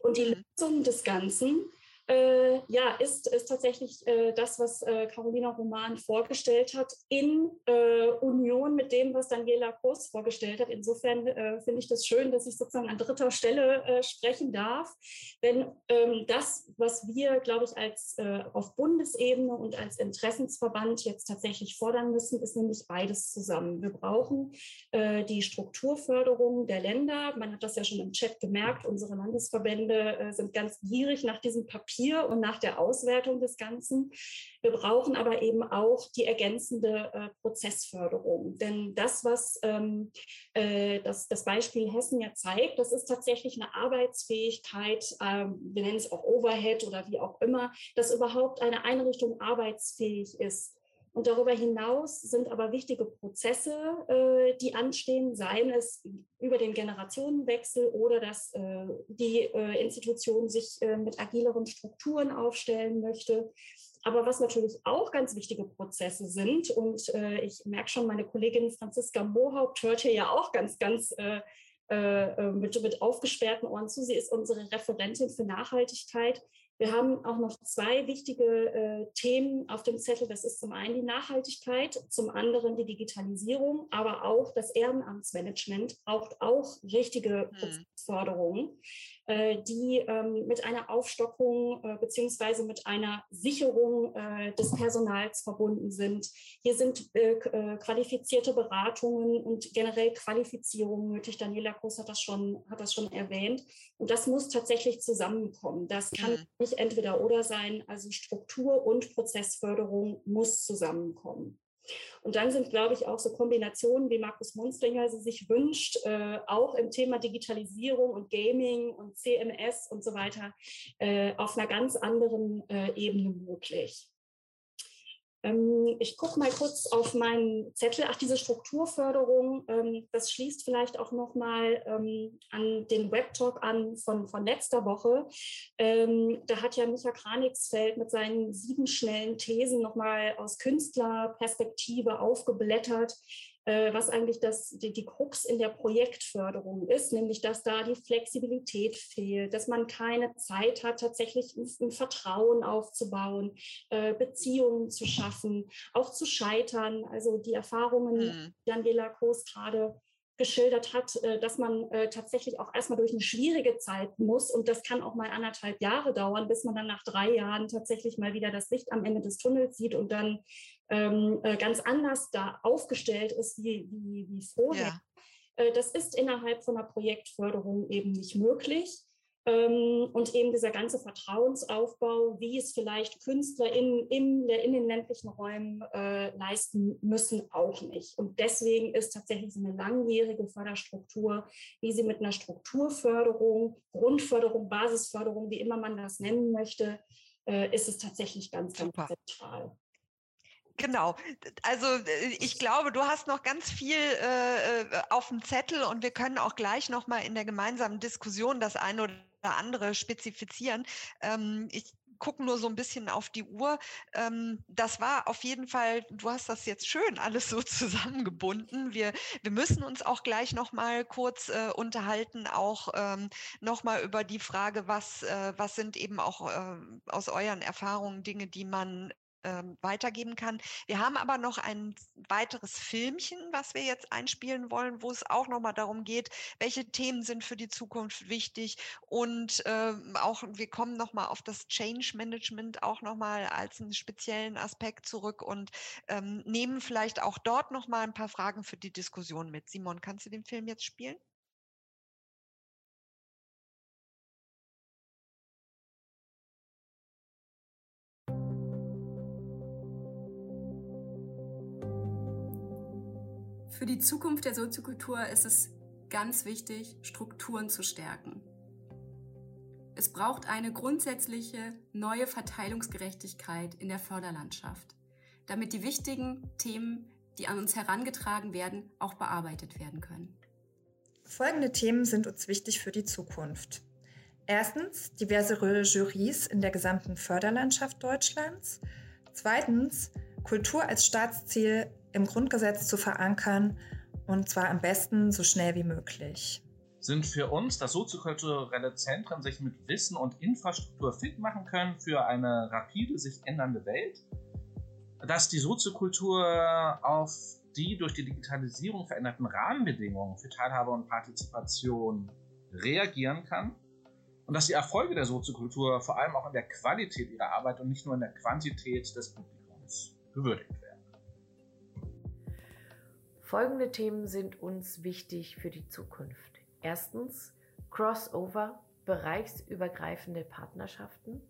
Und die mhm. Lösung des Ganzen äh, ja, ist, ist tatsächlich äh, das, was äh, Carolina Roman vorgestellt hat, in äh, Union mit dem, was Daniela Kurs vorgestellt hat. Insofern äh, finde ich das schön, dass ich sozusagen an dritter Stelle äh, sprechen darf. Denn ähm, das, was wir, glaube ich, als auf Bundesebene und als Interessensverband jetzt tatsächlich fordern müssen, ist nämlich beides zusammen. Wir brauchen die Strukturförderung der Länder. Man hat das ja schon im Chat gemerkt. Unsere Landesverbände sind ganz gierig nach diesem Papier Papier und nach der Auswertung des Ganzen. Wir brauchen aber eben auch die ergänzende äh, Prozessförderung. Denn das, was ähm, äh, das, das Beispiel Hessen ja zeigt, das ist tatsächlich eine Arbeitsfähigkeit, äh, wir nennen es auch Overhead oder wie auch immer, dass überhaupt eine Einrichtung arbeitsfähig ist. Und darüber hinaus sind aber wichtige Prozesse, äh, die anstehen, seien es über den Generationenwechsel oder dass äh, die äh, Institution sich äh, mit agileren Strukturen aufstellen möchte. Aber was natürlich auch ganz wichtige Prozesse sind, und äh, ich merke schon, meine Kollegin Franziska Mohaupt hört hier ja auch ganz, ganz äh, mit, mit aufgesperrten Ohren zu. Sie ist unsere Referentin für Nachhaltigkeit. Wir haben auch noch zwei wichtige äh, Themen auf dem Zettel. Das ist zum einen die Nachhaltigkeit, zum anderen die Digitalisierung, aber auch das Ehrenamtsmanagement braucht auch richtige hm. Prozessförderungen. Äh, die ähm, mit einer Aufstockung äh, beziehungsweise mit einer Sicherung äh, des Personals verbunden sind. Hier sind qualifizierte Beratungen und generell Qualifizierung nötig. Daniela Groß hat das schon, hat das schon erwähnt. Und das muss tatsächlich zusammenkommen. Das kann mhm. nicht entweder oder sein. Also Struktur und Prozessförderung muss zusammenkommen. Und dann sind, glaube ich, auch so Kombinationen, wie Markus Munzlinger sie sich wünscht, äh, auch im Thema Digitalisierung und Gaming und CMS und so weiter, äh, auf einer ganz anderen äh, Ebene möglich. Ähm, ich gucke mal kurz auf meinen Zettel. Ach, diese Strukturförderung, ähm, das schließt vielleicht auch nochmal ähm, an den Webtalk an von, von letzter Woche. Da hat ja Micha Kranigsfeld mit seinen sieben schnellen Thesen nochmal aus Künstlerperspektive aufgeblättert, was eigentlich das, die, die Krux in der Projektförderung ist, nämlich dass da die Flexibilität fehlt, dass man keine Zeit hat, tatsächlich ein, ein Vertrauen aufzubauen, äh, Beziehungen zu schaffen, auch zu scheitern. Also die Erfahrungen, mhm. die Angela Koos gerade geschildert hat, äh, dass man äh, tatsächlich auch erstmal durch eine schwierige Zeit muss. Und das kann auch mal anderthalb Jahre dauern, bis man dann nach drei Jahren tatsächlich mal wieder das Licht am Ende des Tunnels sieht und dann ähm, äh, ganz anders da aufgestellt ist wie, wie, wie vorher. Ja. das ist innerhalb von einer Projektförderung eben nicht möglich. Ähm, und eben dieser ganze Vertrauensaufbau, wie es vielleicht Künstler in, in, in den ländlichen Räumen äh, leisten müssen, auch nicht. Und deswegen ist tatsächlich so eine langjährige Förderstruktur, wie sie mit einer Strukturförderung, Grundförderung, Basisförderung, wie immer man das nennen möchte, äh, ist es tatsächlich ganz, ganz Super. zentral. Genau. Also äh, ich glaube, du hast noch ganz viel äh, äh, auf dem Zettel und wir können auch gleich noch mal in der gemeinsamen Diskussion das eine oder andere spezifizieren. Ähm, ich gucke nur so ein bisschen auf die Uhr. Ähm, das war auf jeden Fall, du hast das jetzt schön alles so zusammengebunden. Wir, wir müssen uns auch gleich noch mal kurz äh, unterhalten, auch ähm, noch mal über die Frage, was, äh, was sind eben auch äh, aus euren Erfahrungen Dinge, die man ähm, weitergeben kann. Wir haben aber noch ein weiteres Filmchen, was wir jetzt einspielen wollen, wo es auch nochmal darum geht, welche Themen sind für die Zukunft wichtig und ähm, auch wir kommen nochmal auf das Change Management auch nochmal als einen speziellen Aspekt zurück und ähm, nehmen vielleicht auch dort nochmal ein paar Fragen für die Diskussion mit. Simon, kannst du den Film jetzt spielen? Für die Zukunft der Soziokultur ist es ganz wichtig, Strukturen zu stärken. Es braucht eine grundsätzliche neue Verteilungsgerechtigkeit in der Förderlandschaft, damit die wichtigen Themen, die an uns herangetragen werden, auch bearbeitet werden können. Folgende Themen sind uns wichtig für die Zukunft. Erstens diversere Jurys in der gesamten Förderlandschaft Deutschlands. Zweitens Kultur als Staatsziel im Grundgesetz zu verankern und zwar am besten so schnell wie möglich. Sind für uns, dass soziokulturelle Zentren sich mit Wissen und Infrastruktur fit machen können für eine rapide sich ändernde Welt, dass die Soziokultur auf die durch die Digitalisierung veränderten Rahmenbedingungen für Teilhabe und Partizipation reagieren kann und dass die Erfolge der Soziokultur vor allem auch in der Qualität ihrer Arbeit und nicht nur in der Quantität des Publikums gewürdigt werden. Folgende Themen sind uns wichtig für die Zukunft. Erstens Crossover, bereichsübergreifende Partnerschaften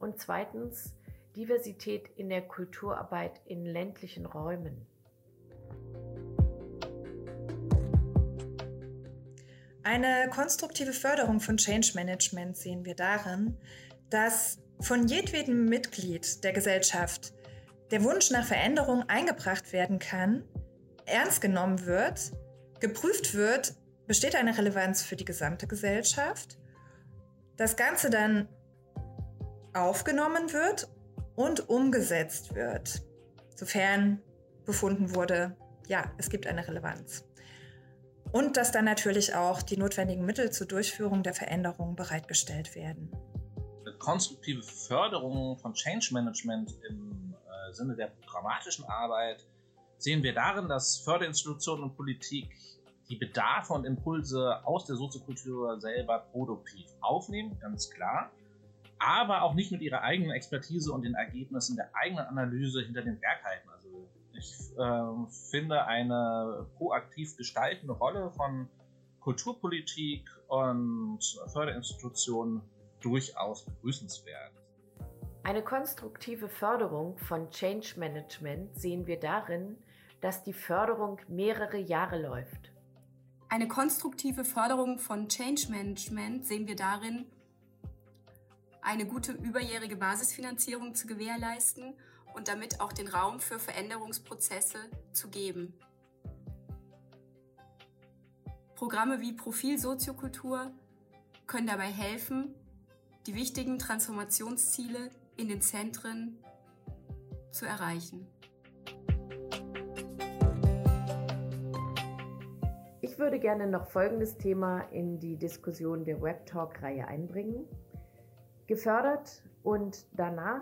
und zweitens Diversität in der Kulturarbeit in ländlichen Räumen. Eine konstruktive Förderung von Change Management sehen wir darin, dass von jedwedem Mitglied der Gesellschaft der Wunsch nach Veränderung eingebracht werden kann ernst genommen wird, geprüft wird, besteht eine Relevanz für die gesamte Gesellschaft, das Ganze dann aufgenommen wird und umgesetzt wird, sofern befunden wurde, ja, es gibt eine Relevanz. Und dass dann natürlich auch die notwendigen Mittel zur Durchführung der Veränderungen bereitgestellt werden. Konstruktive Förderung von Change Management im äh, Sinne der programmatischen Arbeit sehen wir darin, dass Förderinstitutionen und Politik die Bedarfe und Impulse aus der Soziokultur selber produktiv aufnehmen, ganz klar, aber auch nicht mit ihrer eigenen Expertise und den Ergebnissen der eigenen Analyse hinter den Berg halten. Also ich äh, finde eine proaktiv gestaltende Rolle von Kulturpolitik und Förderinstitutionen durchaus begrüßenswert. Eine konstruktive Förderung von Change Management sehen wir darin, dass die Förderung mehrere Jahre läuft. Eine konstruktive Förderung von Change Management sehen wir darin, eine gute überjährige Basisfinanzierung zu gewährleisten und damit auch den Raum für Veränderungsprozesse zu geben. Programme wie Profil Soziokultur können dabei helfen, die wichtigen Transformationsziele in den Zentren zu erreichen. Ich würde gerne noch folgendes Thema in die Diskussion der Web Talk-Reihe einbringen. Gefördert und danach,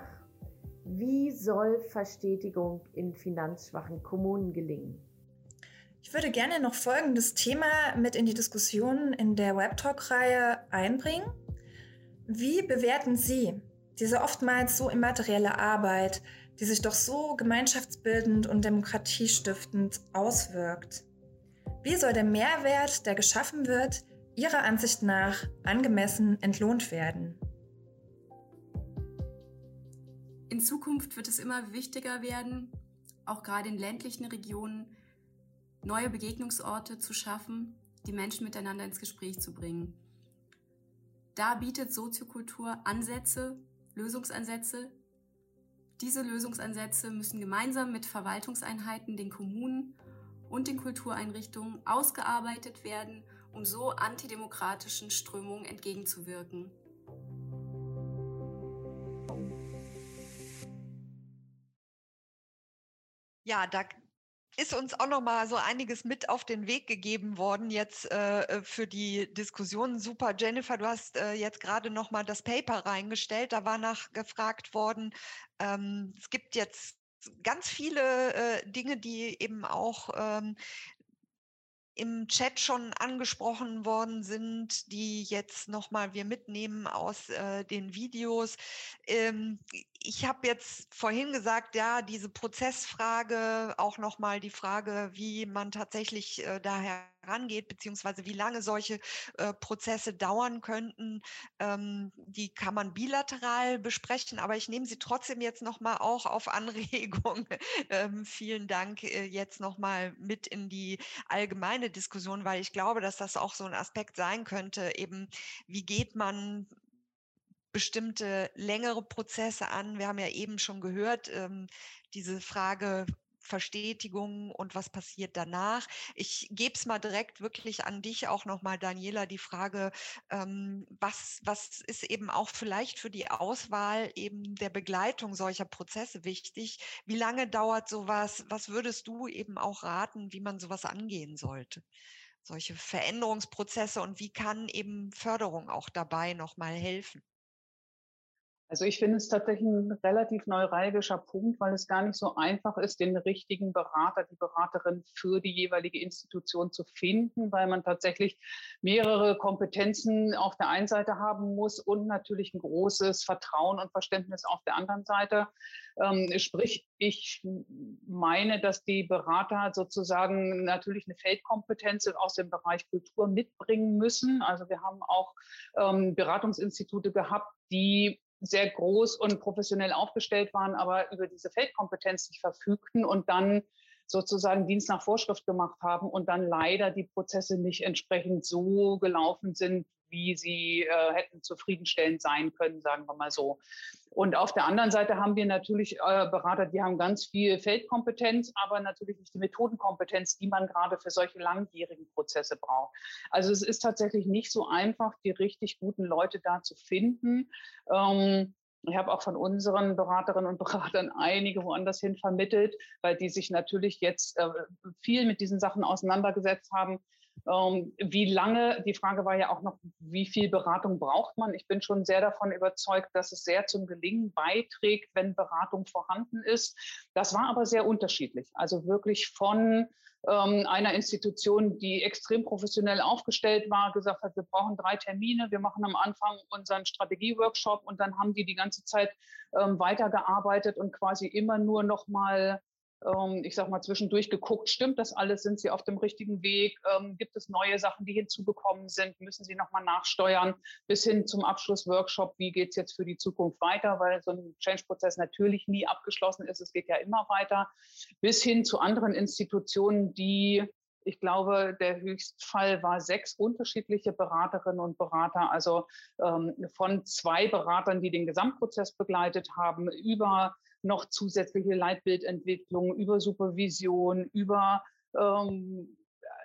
wie soll Verstetigung in finanzschwachen Kommunen gelingen? Ich würde gerne noch folgendes Thema mit in die Diskussion in der Webtalk-Reihe einbringen. Wie bewerten Sie diese oftmals so immaterielle Arbeit, die sich doch so gemeinschaftsbildend und demokratiestiftend auswirkt? Wie soll der Mehrwert, der geschaffen wird, Ihrer Ansicht nach angemessen entlohnt werden? In Zukunft wird es immer wichtiger werden, auch gerade in ländlichen Regionen, neue Begegnungsorte zu schaffen, die Menschen miteinander ins Gespräch zu bringen. Da bietet Soziokultur Ansätze, Lösungsansätze. Diese Lösungsansätze müssen gemeinsam mit Verwaltungseinheiten, den Kommunen und den Kultureinrichtungen ausgearbeitet werden, um so antidemokratischen Strömungen entgegenzuwirken. Ja, da ist uns auch noch mal so einiges mit auf den Weg gegeben worden jetzt äh, äh, für die Diskussion. Super, Jennifer, du hast äh, jetzt gerade noch mal das Paper reingestellt. Da war nachgefragt worden. Ähm, es gibt jetzt ganz viele äh, Dinge, die eben auch ähm, im Chat schon angesprochen worden sind, die jetzt nochmal wir mitnehmen aus äh, den Videos. Ähm, ich habe jetzt vorhin gesagt, ja, diese Prozessfrage, auch nochmal die Frage, wie man tatsächlich äh, daher rangeht, beziehungsweise wie lange solche äh, Prozesse dauern könnten, ähm, die kann man bilateral besprechen, aber ich nehme sie trotzdem jetzt nochmal auch auf Anregung. ähm, vielen Dank äh, jetzt nochmal mit in die allgemeine Diskussion, weil ich glaube, dass das auch so ein Aspekt sein könnte, eben wie geht man bestimmte längere Prozesse an. Wir haben ja eben schon gehört, ähm, diese Frage Verstetigung und was passiert danach. Ich gebe es mal direkt wirklich an dich auch nochmal, Daniela, die Frage, ähm, was, was ist eben auch vielleicht für die Auswahl eben der Begleitung solcher Prozesse wichtig? Wie lange dauert sowas? Was würdest du eben auch raten, wie man sowas angehen sollte? Solche Veränderungsprozesse und wie kann eben Förderung auch dabei nochmal helfen? Also ich finde es tatsächlich ein relativ neuralgischer Punkt, weil es gar nicht so einfach ist, den richtigen Berater, die Beraterin für die jeweilige Institution zu finden, weil man tatsächlich mehrere Kompetenzen auf der einen Seite haben muss und natürlich ein großes Vertrauen und Verständnis auf der anderen Seite. Ähm, sprich, ich meine, dass die Berater sozusagen natürlich eine Feldkompetenz aus dem Bereich Kultur mitbringen müssen. Also wir haben auch ähm, Beratungsinstitute gehabt, die sehr groß und professionell aufgestellt waren, aber über diese Feldkompetenz nicht verfügten und dann sozusagen Dienst nach Vorschrift gemacht haben und dann leider die Prozesse nicht entsprechend so gelaufen sind, wie sie äh, hätten zufriedenstellend sein können, sagen wir mal so. Und auf der anderen Seite haben wir natürlich äh, Berater, die haben ganz viel Feldkompetenz, aber natürlich nicht die Methodenkompetenz, die man gerade für solche langjährigen Prozesse braucht. Also es ist tatsächlich nicht so einfach, die richtig guten Leute da zu finden. Ähm, ich habe auch von unseren Beraterinnen und Beratern einige woanders hin vermittelt, weil die sich natürlich jetzt äh, viel mit diesen Sachen auseinandergesetzt haben wie lange, die Frage war ja auch noch, wie viel Beratung braucht man? Ich bin schon sehr davon überzeugt, dass es sehr zum Gelingen beiträgt, wenn Beratung vorhanden ist. Das war aber sehr unterschiedlich. Also wirklich von ähm, einer Institution, die extrem professionell aufgestellt war, gesagt hat, wir brauchen drei Termine, wir machen am Anfang unseren Strategieworkshop und dann haben die die ganze Zeit ähm, weitergearbeitet und quasi immer nur noch mal ähm, ich sage mal, zwischendurch geguckt, stimmt das alles, sind Sie auf dem richtigen Weg, ähm, gibt es neue Sachen, die hinzugekommen sind, müssen Sie nochmal nachsteuern, bis hin zum Abschlussworkshop, wie geht es jetzt für die Zukunft weiter, weil so ein Change-Prozess natürlich nie abgeschlossen ist, es geht ja immer weiter, bis hin zu anderen Institutionen, die ich glaube, der Höchstfall war sechs unterschiedliche Beraterinnen und Berater, also ähm, von zwei Beratern, die den Gesamtprozess begleitet haben, über noch zusätzliche Leitbildentwicklung, über Supervision, über ähm,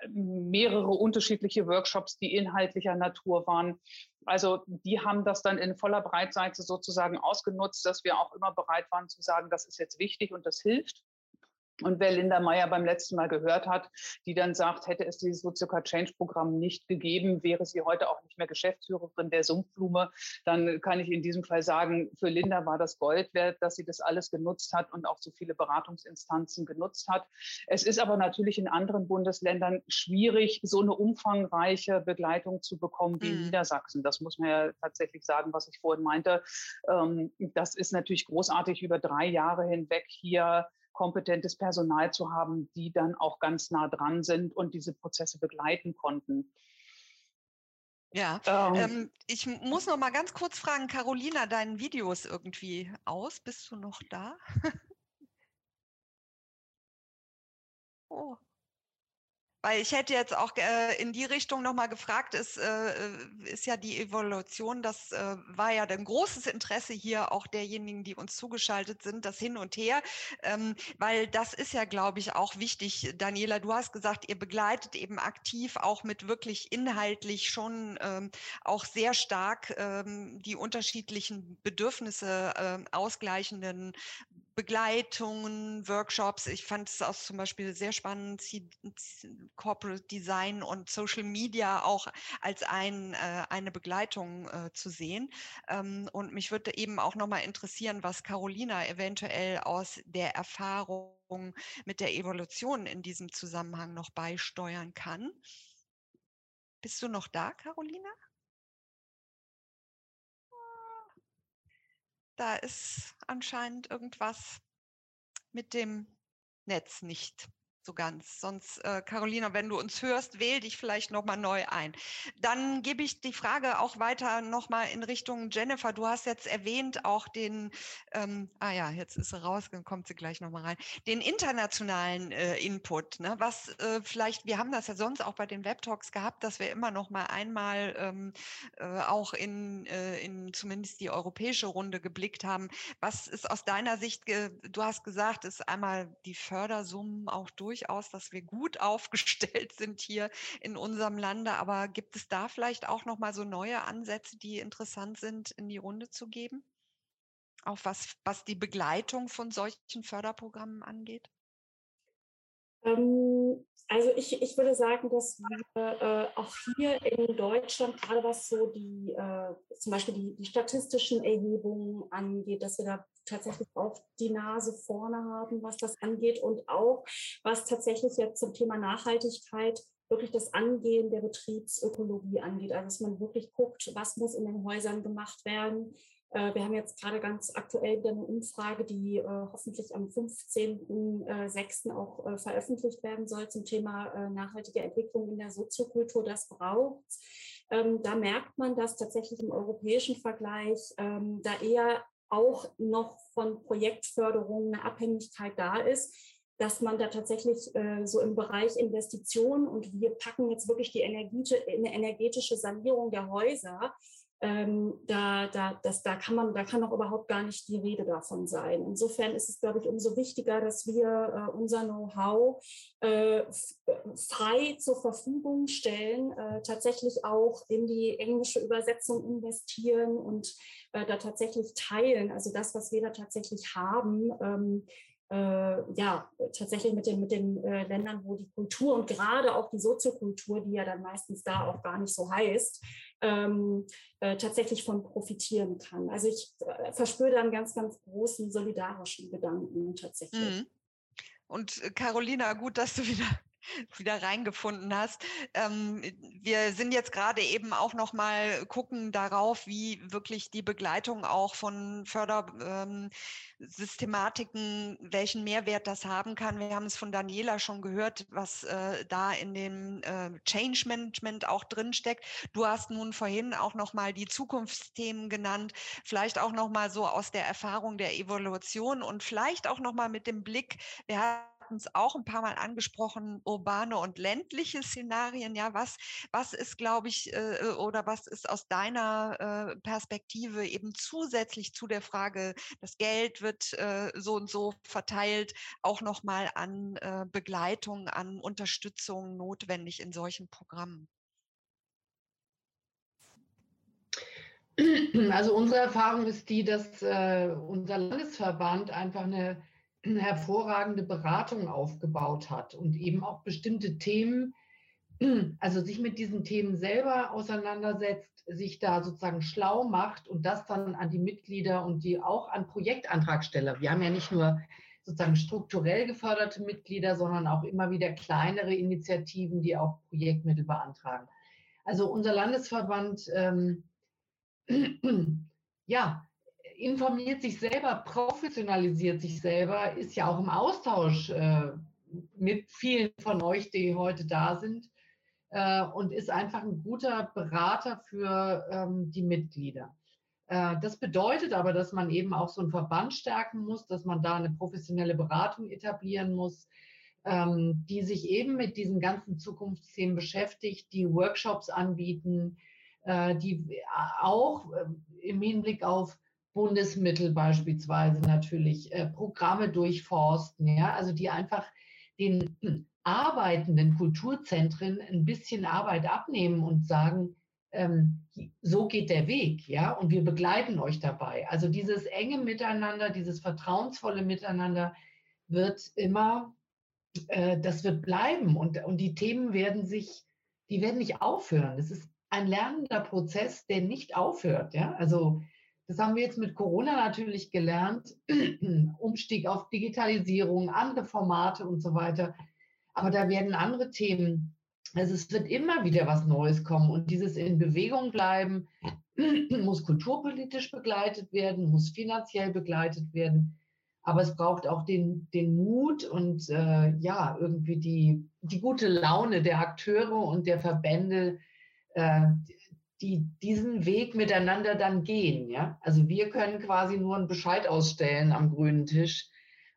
mehrere unterschiedliche Workshops, die inhaltlicher Natur waren. Also die haben das dann in voller Breitseite sozusagen ausgenutzt, dass wir auch immer bereit waren zu sagen, das ist jetzt wichtig und das hilft. Und wer Linda Meyer beim letzten Mal gehört hat, die dann sagt, hätte es dieses Sozucker Change Programm nicht gegeben, wäre sie heute auch nicht mehr Geschäftsführerin der Sumpfblume, dann kann ich in diesem Fall sagen, für Linda war das Gold wert, dass sie das alles genutzt hat und auch so viele Beratungsinstanzen genutzt hat. Es ist aber natürlich in anderen Bundesländern schwierig, so eine umfangreiche Begleitung zu bekommen wie in mhm. Niedersachsen. Das muss man ja tatsächlich sagen, was ich vorhin meinte. Ähm, das ist natürlich großartig über drei Jahre hinweg hier kompetentes Personal zu haben, die dann auch ganz nah dran sind und diese Prozesse begleiten konnten. Ja, ähm, ähm, ich muss noch mal ganz kurz fragen, Carolina, dein Video ist irgendwie aus. Bist du noch da? oh. Weil ich hätte jetzt auch äh, in die Richtung nochmal gefragt, ist, äh, ist ja die Evolution, das äh, war ja ein großes Interesse hier auch derjenigen, die uns zugeschaltet sind, das Hin und Her, ähm, weil das ist ja, glaube ich, auch wichtig. Daniela, du hast gesagt, ihr begleitet eben aktiv auch mit wirklich inhaltlich schon ähm, auch sehr stark ähm, die unterschiedlichen Bedürfnisse ausgleichenden Begleitungen, Workshops. Ich fand es auch zum Beispiel sehr spannend, Corporate Design und Social Media auch als ein, äh, eine Begleitung äh, zu sehen. Ähm, und mich würde eben auch nochmal interessieren, was Carolina eventuell aus der Erfahrung mit der Evolution in diesem Zusammenhang noch beisteuern kann. Bist du noch da, Carolina? Da ist anscheinend irgendwas mit dem Netz nicht so ganz. Sonst, äh, Carolina, wenn du uns hörst, wähl dich vielleicht nochmal neu ein. Dann gebe ich die Frage auch weiter nochmal in Richtung Jennifer. Du hast jetzt erwähnt auch den, ähm, ah ja, jetzt ist sie raus, dann kommt sie gleich nochmal rein, den internationalen äh, Input. Ne? Was äh, vielleicht, wir haben das ja sonst auch bei den Webtalks gehabt, dass wir immer noch mal einmal ähm, äh, auch in, äh, in zumindest die europäische Runde geblickt haben. Was ist aus deiner Sicht, du hast gesagt, ist einmal die Fördersummen auch durch durchaus, dass wir gut aufgestellt sind hier in unserem Lande. Aber gibt es da vielleicht auch noch mal so neue Ansätze, die interessant sind, in die Runde zu geben? Auch was, was die Begleitung von solchen Förderprogrammen angeht? Ähm, also ich, ich würde sagen, dass wir äh, auch hier in Deutschland, gerade was so die, äh, zum Beispiel die, die statistischen Erhebungen angeht, dass wir da tatsächlich auch die Nase vorne haben, was das angeht und auch was tatsächlich jetzt zum Thema Nachhaltigkeit wirklich das Angehen der Betriebsökologie angeht. Also dass man wirklich guckt, was muss in den Häusern gemacht werden, äh, wir haben jetzt gerade ganz aktuell eine Umfrage, die äh, hoffentlich am 15.06. auch äh, veröffentlicht werden soll zum Thema nachhaltige Entwicklung in der Soziokultur. Das braucht ähm, Da merkt man, dass tatsächlich im europäischen Vergleich ähm, da eher auch noch von Projektförderungen eine Abhängigkeit da ist dass man da tatsächlich äh, so im Bereich Investitionen und wir packen jetzt wirklich die energetische Sanierung der Häuser ähm, da, da, das, da, kann man, da kann auch überhaupt gar nicht die Rede davon sein. Insofern ist es, glaube ich, umso wichtiger, dass wir äh, unser Know-how äh, frei zur Verfügung stellen, äh, tatsächlich auch in die englische Übersetzung investieren und äh, da tatsächlich teilen. Also das, was wir da tatsächlich haben, ähm, äh, ja, tatsächlich mit den, mit den äh, Ländern, wo die Kultur und gerade auch die Soziokultur, die ja dann meistens da auch gar nicht so heißt, ähm, äh, tatsächlich von profitieren kann. Also ich äh, verspüre da einen ganz, ganz großen solidarischen Gedanken tatsächlich. Mhm. Und äh, Carolina, gut, dass du wieder wieder reingefunden hast. Ähm, wir sind jetzt gerade eben auch noch mal gucken darauf, wie wirklich die Begleitung auch von Fördersystematiken, ähm, welchen Mehrwert das haben kann. Wir haben es von Daniela schon gehört, was äh, da in dem äh, Change Management auch drin steckt. Du hast nun vorhin auch noch mal die Zukunftsthemen genannt, vielleicht auch noch mal so aus der Erfahrung der Evolution und vielleicht auch noch mal mit dem Blick, wir hatten es auch ein paar Mal angesprochen, urbane und ländliche Szenarien. Ja, was, was ist, glaube ich, äh, äh, oder was ist aus deiner äh, Perspektive eben zusätzlich zu der Frage, das Geld wird äh, so und so verteilt, auch nochmal an äh, Begleitung, an Unterstützung notwendig in solchen Programmen? Also unsere Erfahrung ist die, dass äh, unser Landesverband einfach eine hervorragende Beratung aufgebaut hat und eben auch bestimmte Themen, also sich mit diesen Themen selber auseinandersetzt, sich da sozusagen schlau macht und das dann an die Mitglieder und die auch an Projektantragsteller. Wir haben ja nicht nur sozusagen strukturell geförderte Mitglieder, sondern auch immer wieder kleinere Initiativen, die auch Projektmittel beantragen. Also unser Landesverband, ähm, ja, informiert sich selber, professionalisiert sich selber, ist ja auch im Austausch äh, mit vielen von euch, die heute da sind äh, und ist einfach ein guter Berater für ähm, die Mitglieder. Äh, das bedeutet aber, dass man eben auch so einen Verband stärken muss, dass man da eine professionelle Beratung etablieren muss, ähm, die sich eben mit diesen ganzen Zukunftsthemen beschäftigt, die Workshops anbieten, äh, die auch äh, im Hinblick auf Bundesmittel beispielsweise natürlich äh, Programme durchforsten, ja, also die einfach den arbeitenden Kulturzentren ein bisschen Arbeit abnehmen und sagen, ähm, so geht der Weg, ja, und wir begleiten euch dabei. Also dieses enge Miteinander, dieses vertrauensvolle Miteinander wird immer, äh, das wird bleiben und, und die Themen werden sich, die werden nicht aufhören. Das ist ein lernender Prozess, der nicht aufhört, ja. Also das haben wir jetzt mit Corona natürlich gelernt, Umstieg auf Digitalisierung, andere Formate und so weiter. Aber da werden andere Themen also es wird immer wieder was Neues kommen und dieses in Bewegung bleiben muss kulturpolitisch begleitet werden, muss finanziell begleitet werden. Aber es braucht auch den, den Mut und äh, ja, irgendwie die, die gute Laune der Akteure und der Verbände, äh, die diesen Weg miteinander dann gehen. Ja? Also wir können quasi nur einen Bescheid ausstellen am grünen Tisch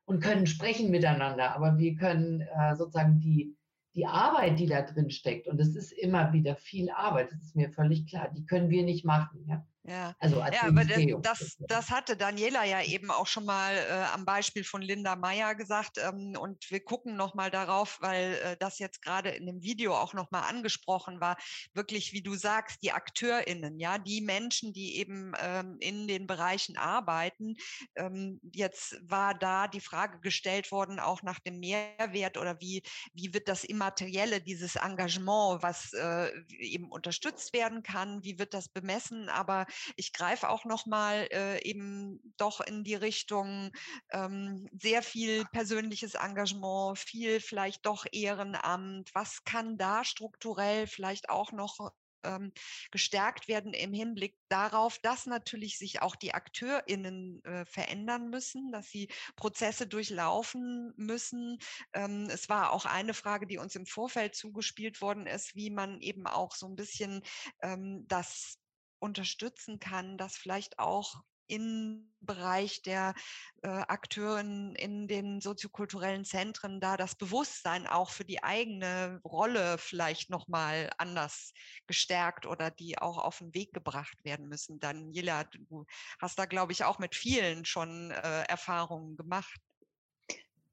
und können sprechen miteinander, aber wir können äh, sozusagen die, die Arbeit, die da drin steckt, und es ist immer wieder viel Arbeit, das ist mir völlig klar, die können wir nicht machen. Ja? Ja, also ja aber das, das, hatte Daniela ja eben auch schon mal äh, am Beispiel von Linda Meyer gesagt. Ähm, und wir gucken nochmal darauf, weil äh, das jetzt gerade in dem Video auch nochmal angesprochen war. Wirklich, wie du sagst, die AkteurInnen, ja, die Menschen, die eben ähm, in den Bereichen arbeiten. Ähm, jetzt war da die Frage gestellt worden, auch nach dem Mehrwert oder wie, wie wird das Immaterielle, dieses Engagement, was äh, eben unterstützt werden kann, wie wird das bemessen? Aber ich greife auch noch mal äh, eben doch in die Richtung ähm, sehr viel persönliches Engagement, viel vielleicht doch Ehrenamt. Was kann da strukturell vielleicht auch noch ähm, gestärkt werden im Hinblick darauf, dass natürlich sich auch die AkteurInnen äh, verändern müssen, dass sie Prozesse durchlaufen müssen. Ähm, es war auch eine Frage, die uns im Vorfeld zugespielt worden ist, wie man eben auch so ein bisschen ähm, das unterstützen kann, dass vielleicht auch im Bereich der äh, Akteuren in den soziokulturellen Zentren da das Bewusstsein auch für die eigene Rolle vielleicht nochmal anders gestärkt oder die auch auf den Weg gebracht werden müssen. Daniela, du hast da, glaube ich, auch mit vielen schon äh, Erfahrungen gemacht.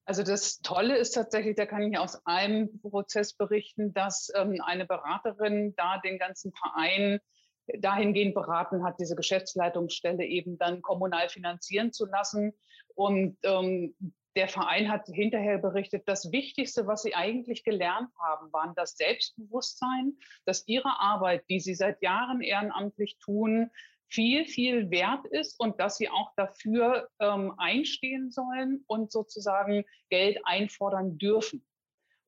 Also das Tolle ist tatsächlich, da kann ich aus einem Prozess berichten, dass ähm, eine Beraterin da den ganzen Verein dahingehend beraten hat, diese Geschäftsleitungsstelle eben dann kommunal finanzieren zu lassen. Und ähm, der Verein hat hinterher berichtet, das Wichtigste, was sie eigentlich gelernt haben, waren das Selbstbewusstsein, dass ihre Arbeit, die sie seit Jahren ehrenamtlich tun, viel, viel wert ist und dass sie auch dafür ähm, einstehen sollen und sozusagen Geld einfordern dürfen.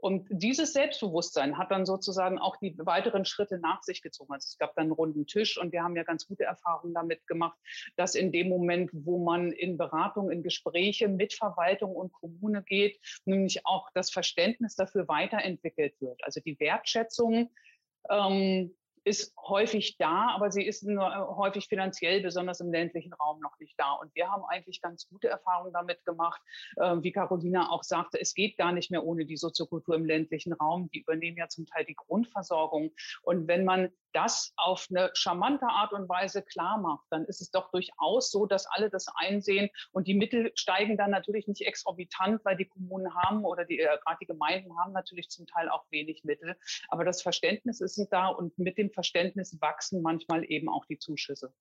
Und dieses Selbstbewusstsein hat dann sozusagen auch die weiteren Schritte nach sich gezogen. Also es gab dann einen runden Tisch und wir haben ja ganz gute Erfahrungen damit gemacht, dass in dem Moment, wo man in Beratung, in Gespräche mit Verwaltung und Kommune geht, nämlich auch das Verständnis dafür weiterentwickelt wird. Also die Wertschätzung ähm, ist häufig da, aber sie ist nur äh, häufig finanziell, besonders im ländlichen Raum, noch nicht da. Und wir haben eigentlich ganz gute Erfahrungen damit gemacht. Ähm, wie Carolina auch sagte, es geht gar nicht mehr ohne die Soziokultur im ländlichen Raum. Die übernehmen ja zum Teil die Grundversorgung. Und wenn man das auf eine charmante Art und Weise klar macht, dann ist es doch durchaus so, dass alle das einsehen und die Mittel steigen dann natürlich nicht exorbitant, weil die Kommunen haben oder die, äh, gerade die Gemeinden haben natürlich zum Teil auch wenig Mittel. Aber das Verständnis ist da und mit dem Verständnis wachsen manchmal eben auch die Zuschüsse.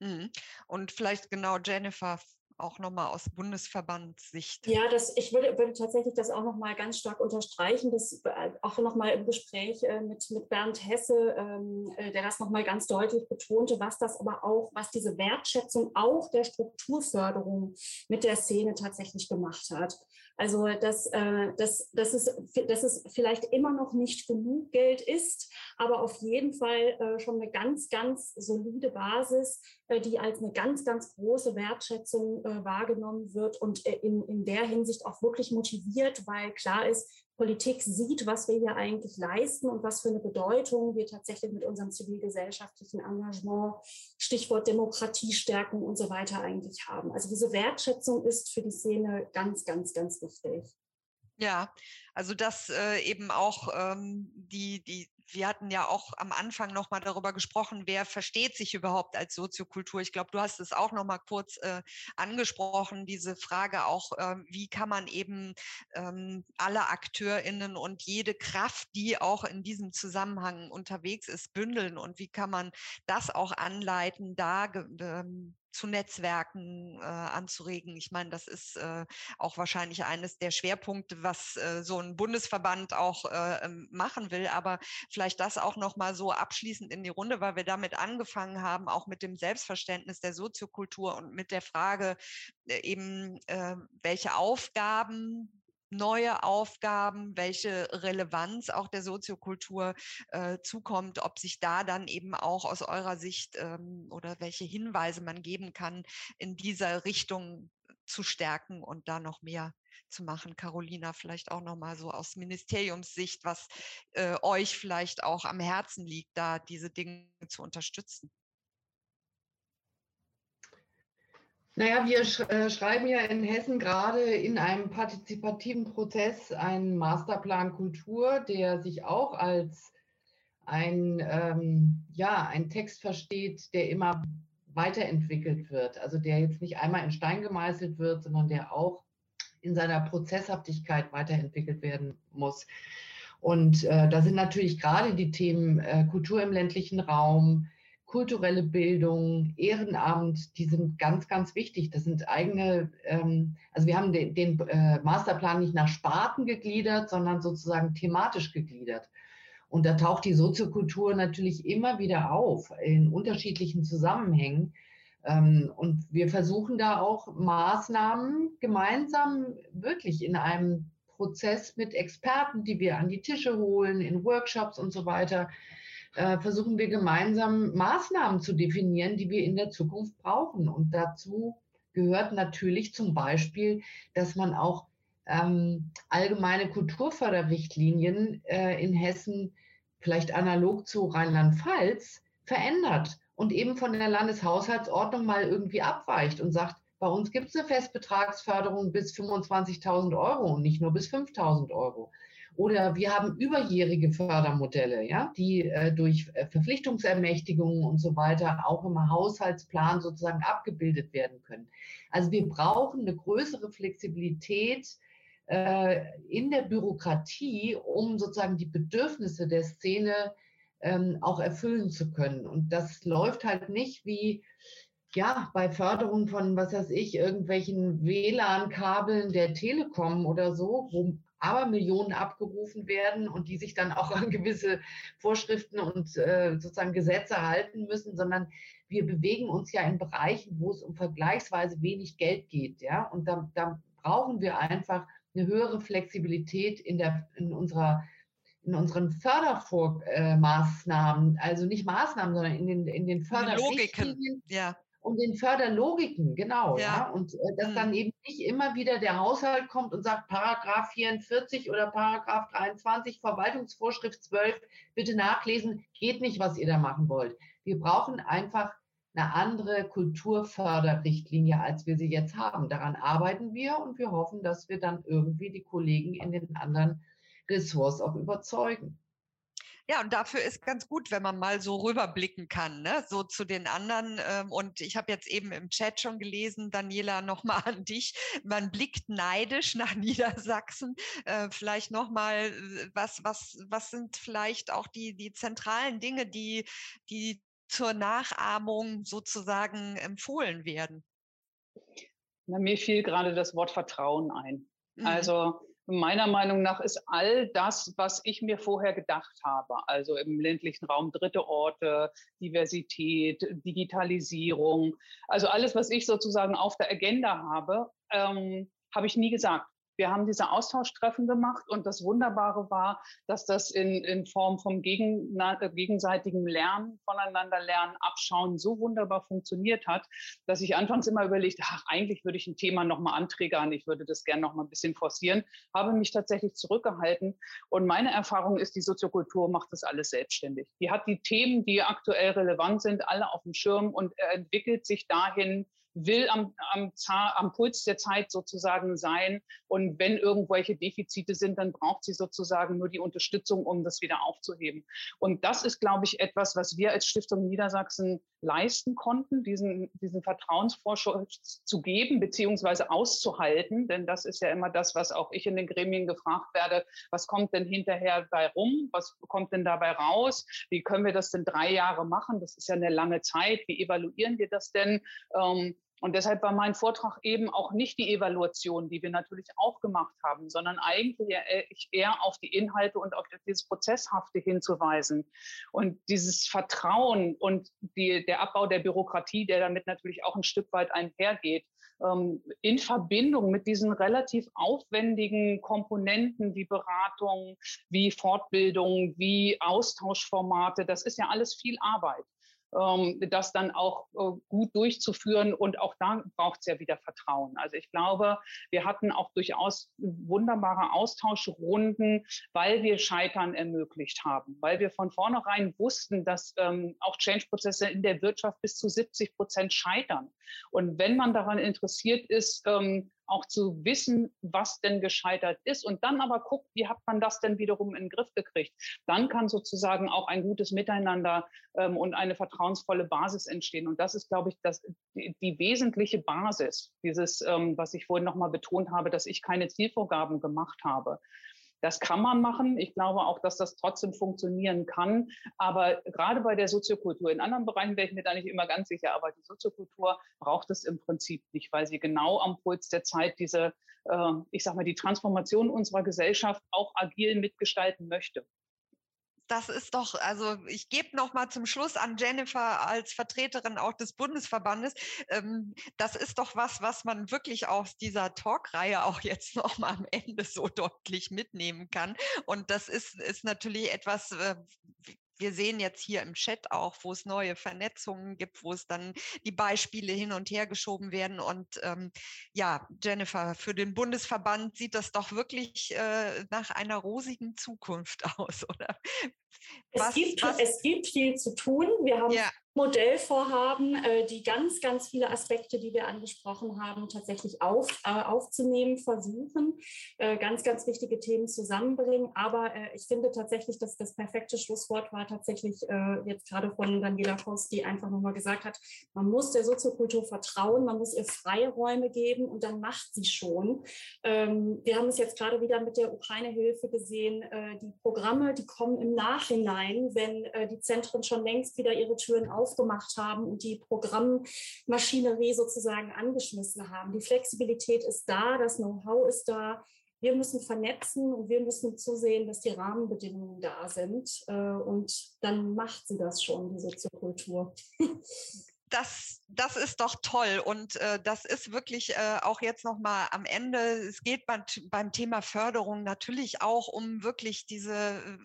Mhm. Und vielleicht genau, Jennifer, auch nochmal aus Bundesverbandssicht. Ja, das, ich würde, würde tatsächlich das auch nochmal ganz stark unterstreichen, das äh, auch nochmal im Gespräch äh, mit, mit Bernd Hesse, ähm, äh, der das nochmal ganz deutlich betonte, was das aber auch, was diese Wertschätzung auch der Strukturförderung mit der Szene tatsächlich gemacht hat. Also dass, äh, dass, dass, es, dass es vielleicht immer noch nicht genug Geld ist, aber auf jeden Fall äh, schon eine ganz, ganz solide Basis, äh, die als eine ganz, ganz große Wertschätzung wahrgenommen wird und in, in der Hinsicht auch wirklich motiviert, weil klar ist, Politik sieht, was wir hier eigentlich leisten und was für eine Bedeutung wir tatsächlich mit unserem zivilgesellschaftlichen Engagement, Stichwort Demokratie stärken und so weiter eigentlich haben. Also diese Wertschätzung ist für die Szene ganz, ganz, ganz wichtig. Ja, also dass äh, eben auch ähm, die, die wir hatten ja auch am Anfang noch mal darüber gesprochen, wer versteht sich überhaupt als Soziokultur. Ich glaube, du hast es auch noch mal kurz äh, angesprochen, diese Frage auch, äh, wie kann man eben ähm, alle AkteurInnen und jede Kraft, die auch in diesem Zusammenhang unterwegs ist, bündeln und wie kann man das auch anleiten, da ähm, zu Netzwerken äh, anzuregen. Ich meine, das ist äh, auch wahrscheinlich eines der Schwerpunkte, was äh, so ein Bundesverband auch äh, ähm, machen will. Aber vielleicht das auch noch mal so abschließend in die Runde, weil wir damit angefangen haben, auch mit dem Selbstverständnis der Soziokultur und mit der Frage äh, eben, äh, welche Aufgaben neue Aufgaben, welche Relevanz auch der Soziokultur äh, zukommt, ob sich da dann eben auch aus eurer Sicht ähm, oder welche Hinweise man geben kann, in dieser Richtung zu stärken und da noch mehr zu machen. Carolina, vielleicht auch noch mal so aus Ministeriumssicht, was äh, euch vielleicht auch am Herzen liegt, da diese Dinge zu unterstützen. Naja, wir sch äh, schreiben ja in Hessen gerade in einem partizipativen Prozess einen Masterplan Kultur, der sich auch als ein, ähm, ja, ein Text versteht, der immer weiterentwickelt wird. Also der jetzt nicht einmal in Stein gemeißelt wird, sondern der auch in seiner Prozesshaftigkeit weiterentwickelt werden muss. Und äh, da sind natürlich gerade die Themen äh, Kultur im ländlichen Raum, kulturelle Bildung, Ehrenamt, die sind ganz, ganz wichtig. Das sind eigene, ähm, also wir haben den, den äh, Masterplan nicht nach Sparten gegliedert, sondern sozusagen thematisch gegliedert. Und da taucht die Soziokultur natürlich immer wieder auf in unterschiedlichen Zusammenhängen. Ähm, und wir versuchen da auch Maßnahmen gemeinsam wirklich in einem Prozess mit Experten, die wir an die Tische holen, in Workshops und so weiter, äh, versuchen wir gemeinsam Maßnahmen zu definieren, die wir in der Zukunft brauchen. Und dazu gehört natürlich zum Beispiel, dass man auch ähm, allgemeine Kulturförderrichtlinien äh, in Hessen vielleicht analog zu Rheinland-Pfalz verändert und eben von der Landeshaushaltsordnung mal irgendwie abweicht und sagt, bei uns gibt es eine Festbetragsförderung bis 25.000 Euro und nicht nur bis 5.000 Euro. Oder wir haben überjährige Fördermodelle, ja, die äh, durch äh, Verpflichtungsermächtigungen und so weiter auch im Haushaltsplan sozusagen abgebildet werden können. Also wir brauchen eine größere Flexibilität äh, in der Bürokratie, um sozusagen die Bedürfnisse der Szene ähm, auch erfüllen zu können. Und das läuft halt nicht wie ja, bei Förderung von, was weiß ich, irgendwelchen WLAN-Kabeln der Telekom oder so, wo aber Millionen abgerufen werden und die sich dann auch an gewisse Vorschriften und äh, sozusagen Gesetze halten müssen, sondern wir bewegen uns ja in Bereichen, wo es um vergleichsweise wenig Geld geht. Ja? Und da, da brauchen wir einfach eine höhere Flexibilität in, der, in unserer in unseren Fördermaßnahmen, also nicht Maßnahmen, sondern in den, in den Förderrichtlinien. Ja und den Förderlogiken, genau. Ja. ja? Und äh, dass mhm. dann eben nicht immer wieder der Haushalt kommt und sagt, Paragraph 44 oder Paragraph 23, Verwaltungsvorschrift 12, bitte nachlesen, geht nicht, was ihr da machen wollt. Wir brauchen einfach eine andere Kulturförderrichtlinie, als wir sie jetzt haben. Daran arbeiten wir und wir hoffen, dass wir dann irgendwie die Kollegen in den anderen Ressorts auch überzeugen. Ja, und dafür ist ganz gut, wenn man mal so rüberblicken kann, ne? so zu den anderen. Ähm, und ich habe jetzt eben im Chat schon gelesen, Daniela, nochmal an dich. Man blickt neidisch nach Niedersachsen. Äh, vielleicht nochmal, äh, was, was, was sind vielleicht auch die, die zentralen Dinge, die, die zur Nachahmung sozusagen empfohlen werden? Na, mir fiel gerade das Wort Vertrauen ein. Mhm. Also meiner Meinung nach ist all das, was ich mir vorher gedacht habe, also im ländlichen Raum dritte Orte, Diversität, Digitalisierung, also alles, was ich sozusagen auf der Agenda habe, ähm, habe ich nie gesagt. Wir haben diese Austauschtreffen gemacht und das Wunderbare war, dass das in, in Form vom gegen, äh, gegenseitigen Lernen, voneinander lernen, abschauen so wunderbar funktioniert hat, dass ich anfangs immer überlegt, ach, eigentlich würde ich ein Thema nochmal anträgern, ich würde das gerne nochmal ein bisschen forcieren, habe mich tatsächlich zurückgehalten. Und meine Erfahrung ist, die Soziokultur macht das alles selbstständig. Die hat die Themen, die aktuell relevant sind, alle auf dem Schirm und entwickelt sich dahin, will am, am, am Puls der Zeit sozusagen sein. Und wenn irgendwelche Defizite sind, dann braucht sie sozusagen nur die Unterstützung, um das wieder aufzuheben. Und das ist, glaube ich, etwas, was wir als Stiftung Niedersachsen leisten konnten, diesen, diesen Vertrauensvorschuss zu geben, beziehungsweise auszuhalten. Denn das ist ja immer das, was auch ich in den Gremien gefragt werde. Was kommt denn hinterher bei rum? Was kommt denn dabei raus? Wie können wir das denn drei Jahre machen? Das ist ja eine lange Zeit. Wie evaluieren wir das denn? Ähm, und deshalb war mein Vortrag eben auch nicht die Evaluation, die wir natürlich auch gemacht haben, sondern eigentlich eher auf die Inhalte und auf dieses Prozesshafte hinzuweisen. Und dieses Vertrauen und die, der Abbau der Bürokratie, der damit natürlich auch ein Stück weit einhergeht, ähm, in Verbindung mit diesen relativ aufwendigen Komponenten wie Beratung, wie Fortbildung, wie Austauschformate, das ist ja alles viel Arbeit das dann auch äh, gut durchzuführen. Und auch da braucht es ja wieder Vertrauen. Also ich glaube, wir hatten auch durchaus wunderbare Austauschrunden, weil wir Scheitern ermöglicht haben, weil wir von vornherein wussten, dass ähm, auch Change-Prozesse in der Wirtschaft bis zu 70 Prozent scheitern. Und wenn man daran interessiert ist, ähm, auch zu wissen, was denn gescheitert ist und dann aber guckt, wie hat man das denn wiederum in den Griff gekriegt. Dann kann sozusagen auch ein gutes Miteinander ähm, und eine vertrauensvolle Basis entstehen. Und das ist, glaube ich, das, die, die wesentliche Basis, dieses, ähm, was ich vorhin nochmal betont habe, dass ich keine Zielvorgaben gemacht habe. Das kann man machen. Ich glaube auch, dass das trotzdem funktionieren kann. Aber gerade bei der Soziokultur, in anderen Bereichen wäre ich mir da nicht immer ganz sicher, aber die Soziokultur braucht es im Prinzip nicht, weil sie genau am Puls der Zeit diese, äh, ich sag mal, die Transformation unserer Gesellschaft auch agil mitgestalten möchte das ist doch, also ich gebe noch mal zum Schluss an Jennifer als Vertreterin auch des Bundesverbandes. Ähm, das ist doch was, was man wirklich aus dieser Talkreihe auch jetzt noch mal am Ende so deutlich mitnehmen kann. Und das ist, ist natürlich etwas, äh, wir sehen jetzt hier im Chat auch, wo es neue Vernetzungen gibt, wo es dann die Beispiele hin und her geschoben werden. Und ähm, ja, Jennifer, für den Bundesverband sieht das doch wirklich äh, nach einer rosigen Zukunft aus, oder? Was, es, gibt, was? es gibt viel zu tun. Wir haben ja. Modellvorhaben, äh, die ganz, ganz viele Aspekte, die wir angesprochen haben, tatsächlich auf, äh, aufzunehmen, versuchen, äh, ganz, ganz wichtige Themen zusammenbringen. Aber ich finde tatsächlich, dass das perfekte Schlusswort war tatsächlich jetzt gerade von Daniela Voss, die einfach nochmal gesagt hat, man muss der Soziokultur vertrauen, man muss ihr freie Räume geben und dann macht sie schon. Ähm, wir haben es jetzt gerade wieder mit der Ukraine-Hilfe gesehen. Die Programme, die kommen im Nachhinein, wenn die Zentren schon längst wieder ihre Türen auf aufgemacht haben und die Programmmaschinerie sozusagen angeschmissen haben. Die Flexibilität ist da, das Know-how ist da. Wir müssen vernetzen und wir müssen zusehen, dass die Rahmenbedingungen da sind. Äh, und dann macht sie das schon, die Soziokultur. das, das ist doch toll und äh, das ist wirklich äh, auch jetzt noch mal am Ende. Es geht beim, beim Thema Förderung natürlich auch um wirklich diese äh,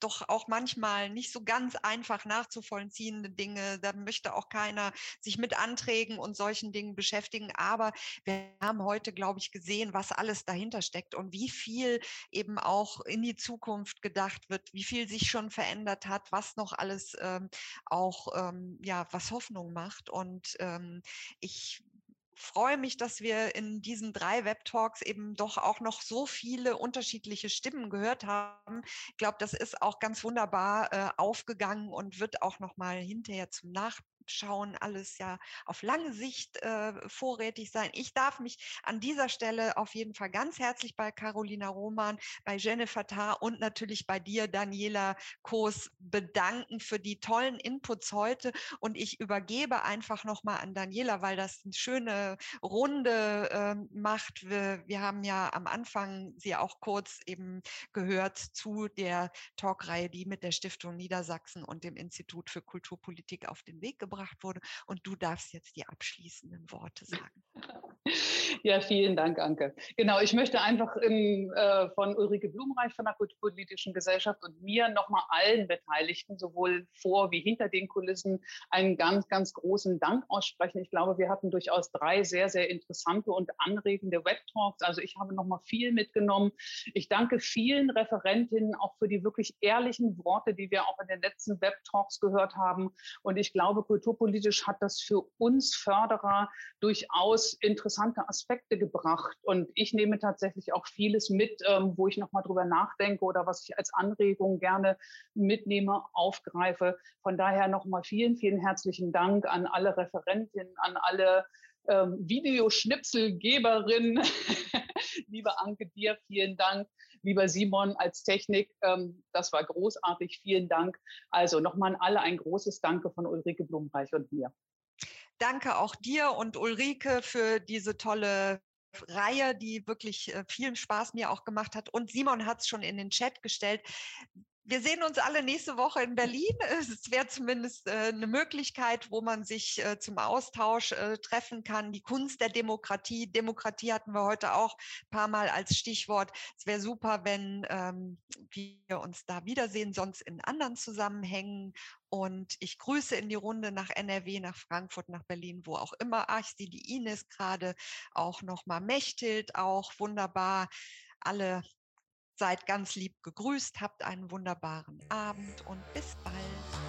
doch auch manchmal nicht so ganz einfach nachzuvollziehende Dinge. Da möchte auch keiner sich mit Anträgen und solchen Dingen beschäftigen. Aber wir haben heute, glaube ich, gesehen, was alles dahinter steckt und wie viel eben auch in die Zukunft gedacht wird, wie viel sich schon verändert hat, was noch alles ähm, auch, ähm, ja, was Hoffnung macht. Und ähm, ich freue mich, dass wir in diesen drei Web-Talks eben doch auch noch so viele unterschiedliche Stimmen gehört haben. Ich glaube, das ist auch ganz wunderbar äh, aufgegangen und wird auch noch mal hinterher zum Nach schauen, alles ja auf lange Sicht äh, vorrätig sein. Ich darf mich an dieser Stelle auf jeden Fall ganz herzlich bei Carolina Roman, bei Jennifer Tarr und natürlich bei dir, Daniela Koos, bedanken für die tollen Inputs heute. Und ich übergebe einfach nochmal an Daniela, weil das eine schöne Runde äh, macht. Wir, wir haben ja am Anfang sie auch kurz eben gehört zu der Talkreihe, die mit der Stiftung Niedersachsen und dem Institut für Kulturpolitik auf den Weg gebracht wurde. Und du darfst jetzt die abschließenden Worte sagen. Ja, vielen Dank, Anke. Genau, ich möchte einfach in, äh, von Ulrike Blumenreich von der Kulturpolitischen Gesellschaft und mir nochmal allen Beteiligten, sowohl vor wie hinter den Kulissen, einen ganz, ganz großen Dank aussprechen. Ich glaube, wir hatten durchaus drei sehr, sehr interessante und anregende Webtalks. Also ich habe nochmal viel mitgenommen. Ich danke vielen Referentinnen auch für die wirklich ehrlichen Worte, die wir auch in den letzten Webtalks gehört haben. Und ich glaube, kulturpolitisch hat das für uns Förderer durchaus interessante Aspekte gebracht. Und ich nehme tatsächlich auch vieles mit, ähm, wo ich nochmal drüber nachdenke oder was ich als Anregung gerne mitnehme, aufgreife. Von daher nochmal vielen, vielen herzlichen Dank an alle Referentinnen, an alle ähm, Videoschnipselgeberin. Liebe Anke, dir vielen Dank. Lieber Simon als Technik, ähm, das war großartig. Vielen Dank. Also nochmal an alle ein großes Danke von Ulrike Blumreich und mir. Danke auch dir und Ulrike für diese tolle Reihe, die wirklich äh, vielen Spaß mir auch gemacht hat. Und Simon hat es schon in den Chat gestellt. Wir sehen uns alle nächste Woche in Berlin. Es wäre zumindest äh, eine Möglichkeit, wo man sich äh, zum Austausch äh, treffen kann. Die Kunst der Demokratie. Demokratie hatten wir heute auch ein paar Mal als Stichwort. Es wäre super, wenn ähm, wir uns da wiedersehen, sonst in anderen Zusammenhängen. Und ich grüße in die Runde nach NRW, nach Frankfurt, nach Berlin, wo auch immer. Ach, ich sehe die Ines gerade auch nochmal Mechthild, auch wunderbar. Alle Seid ganz lieb gegrüßt, habt einen wunderbaren Abend und bis bald.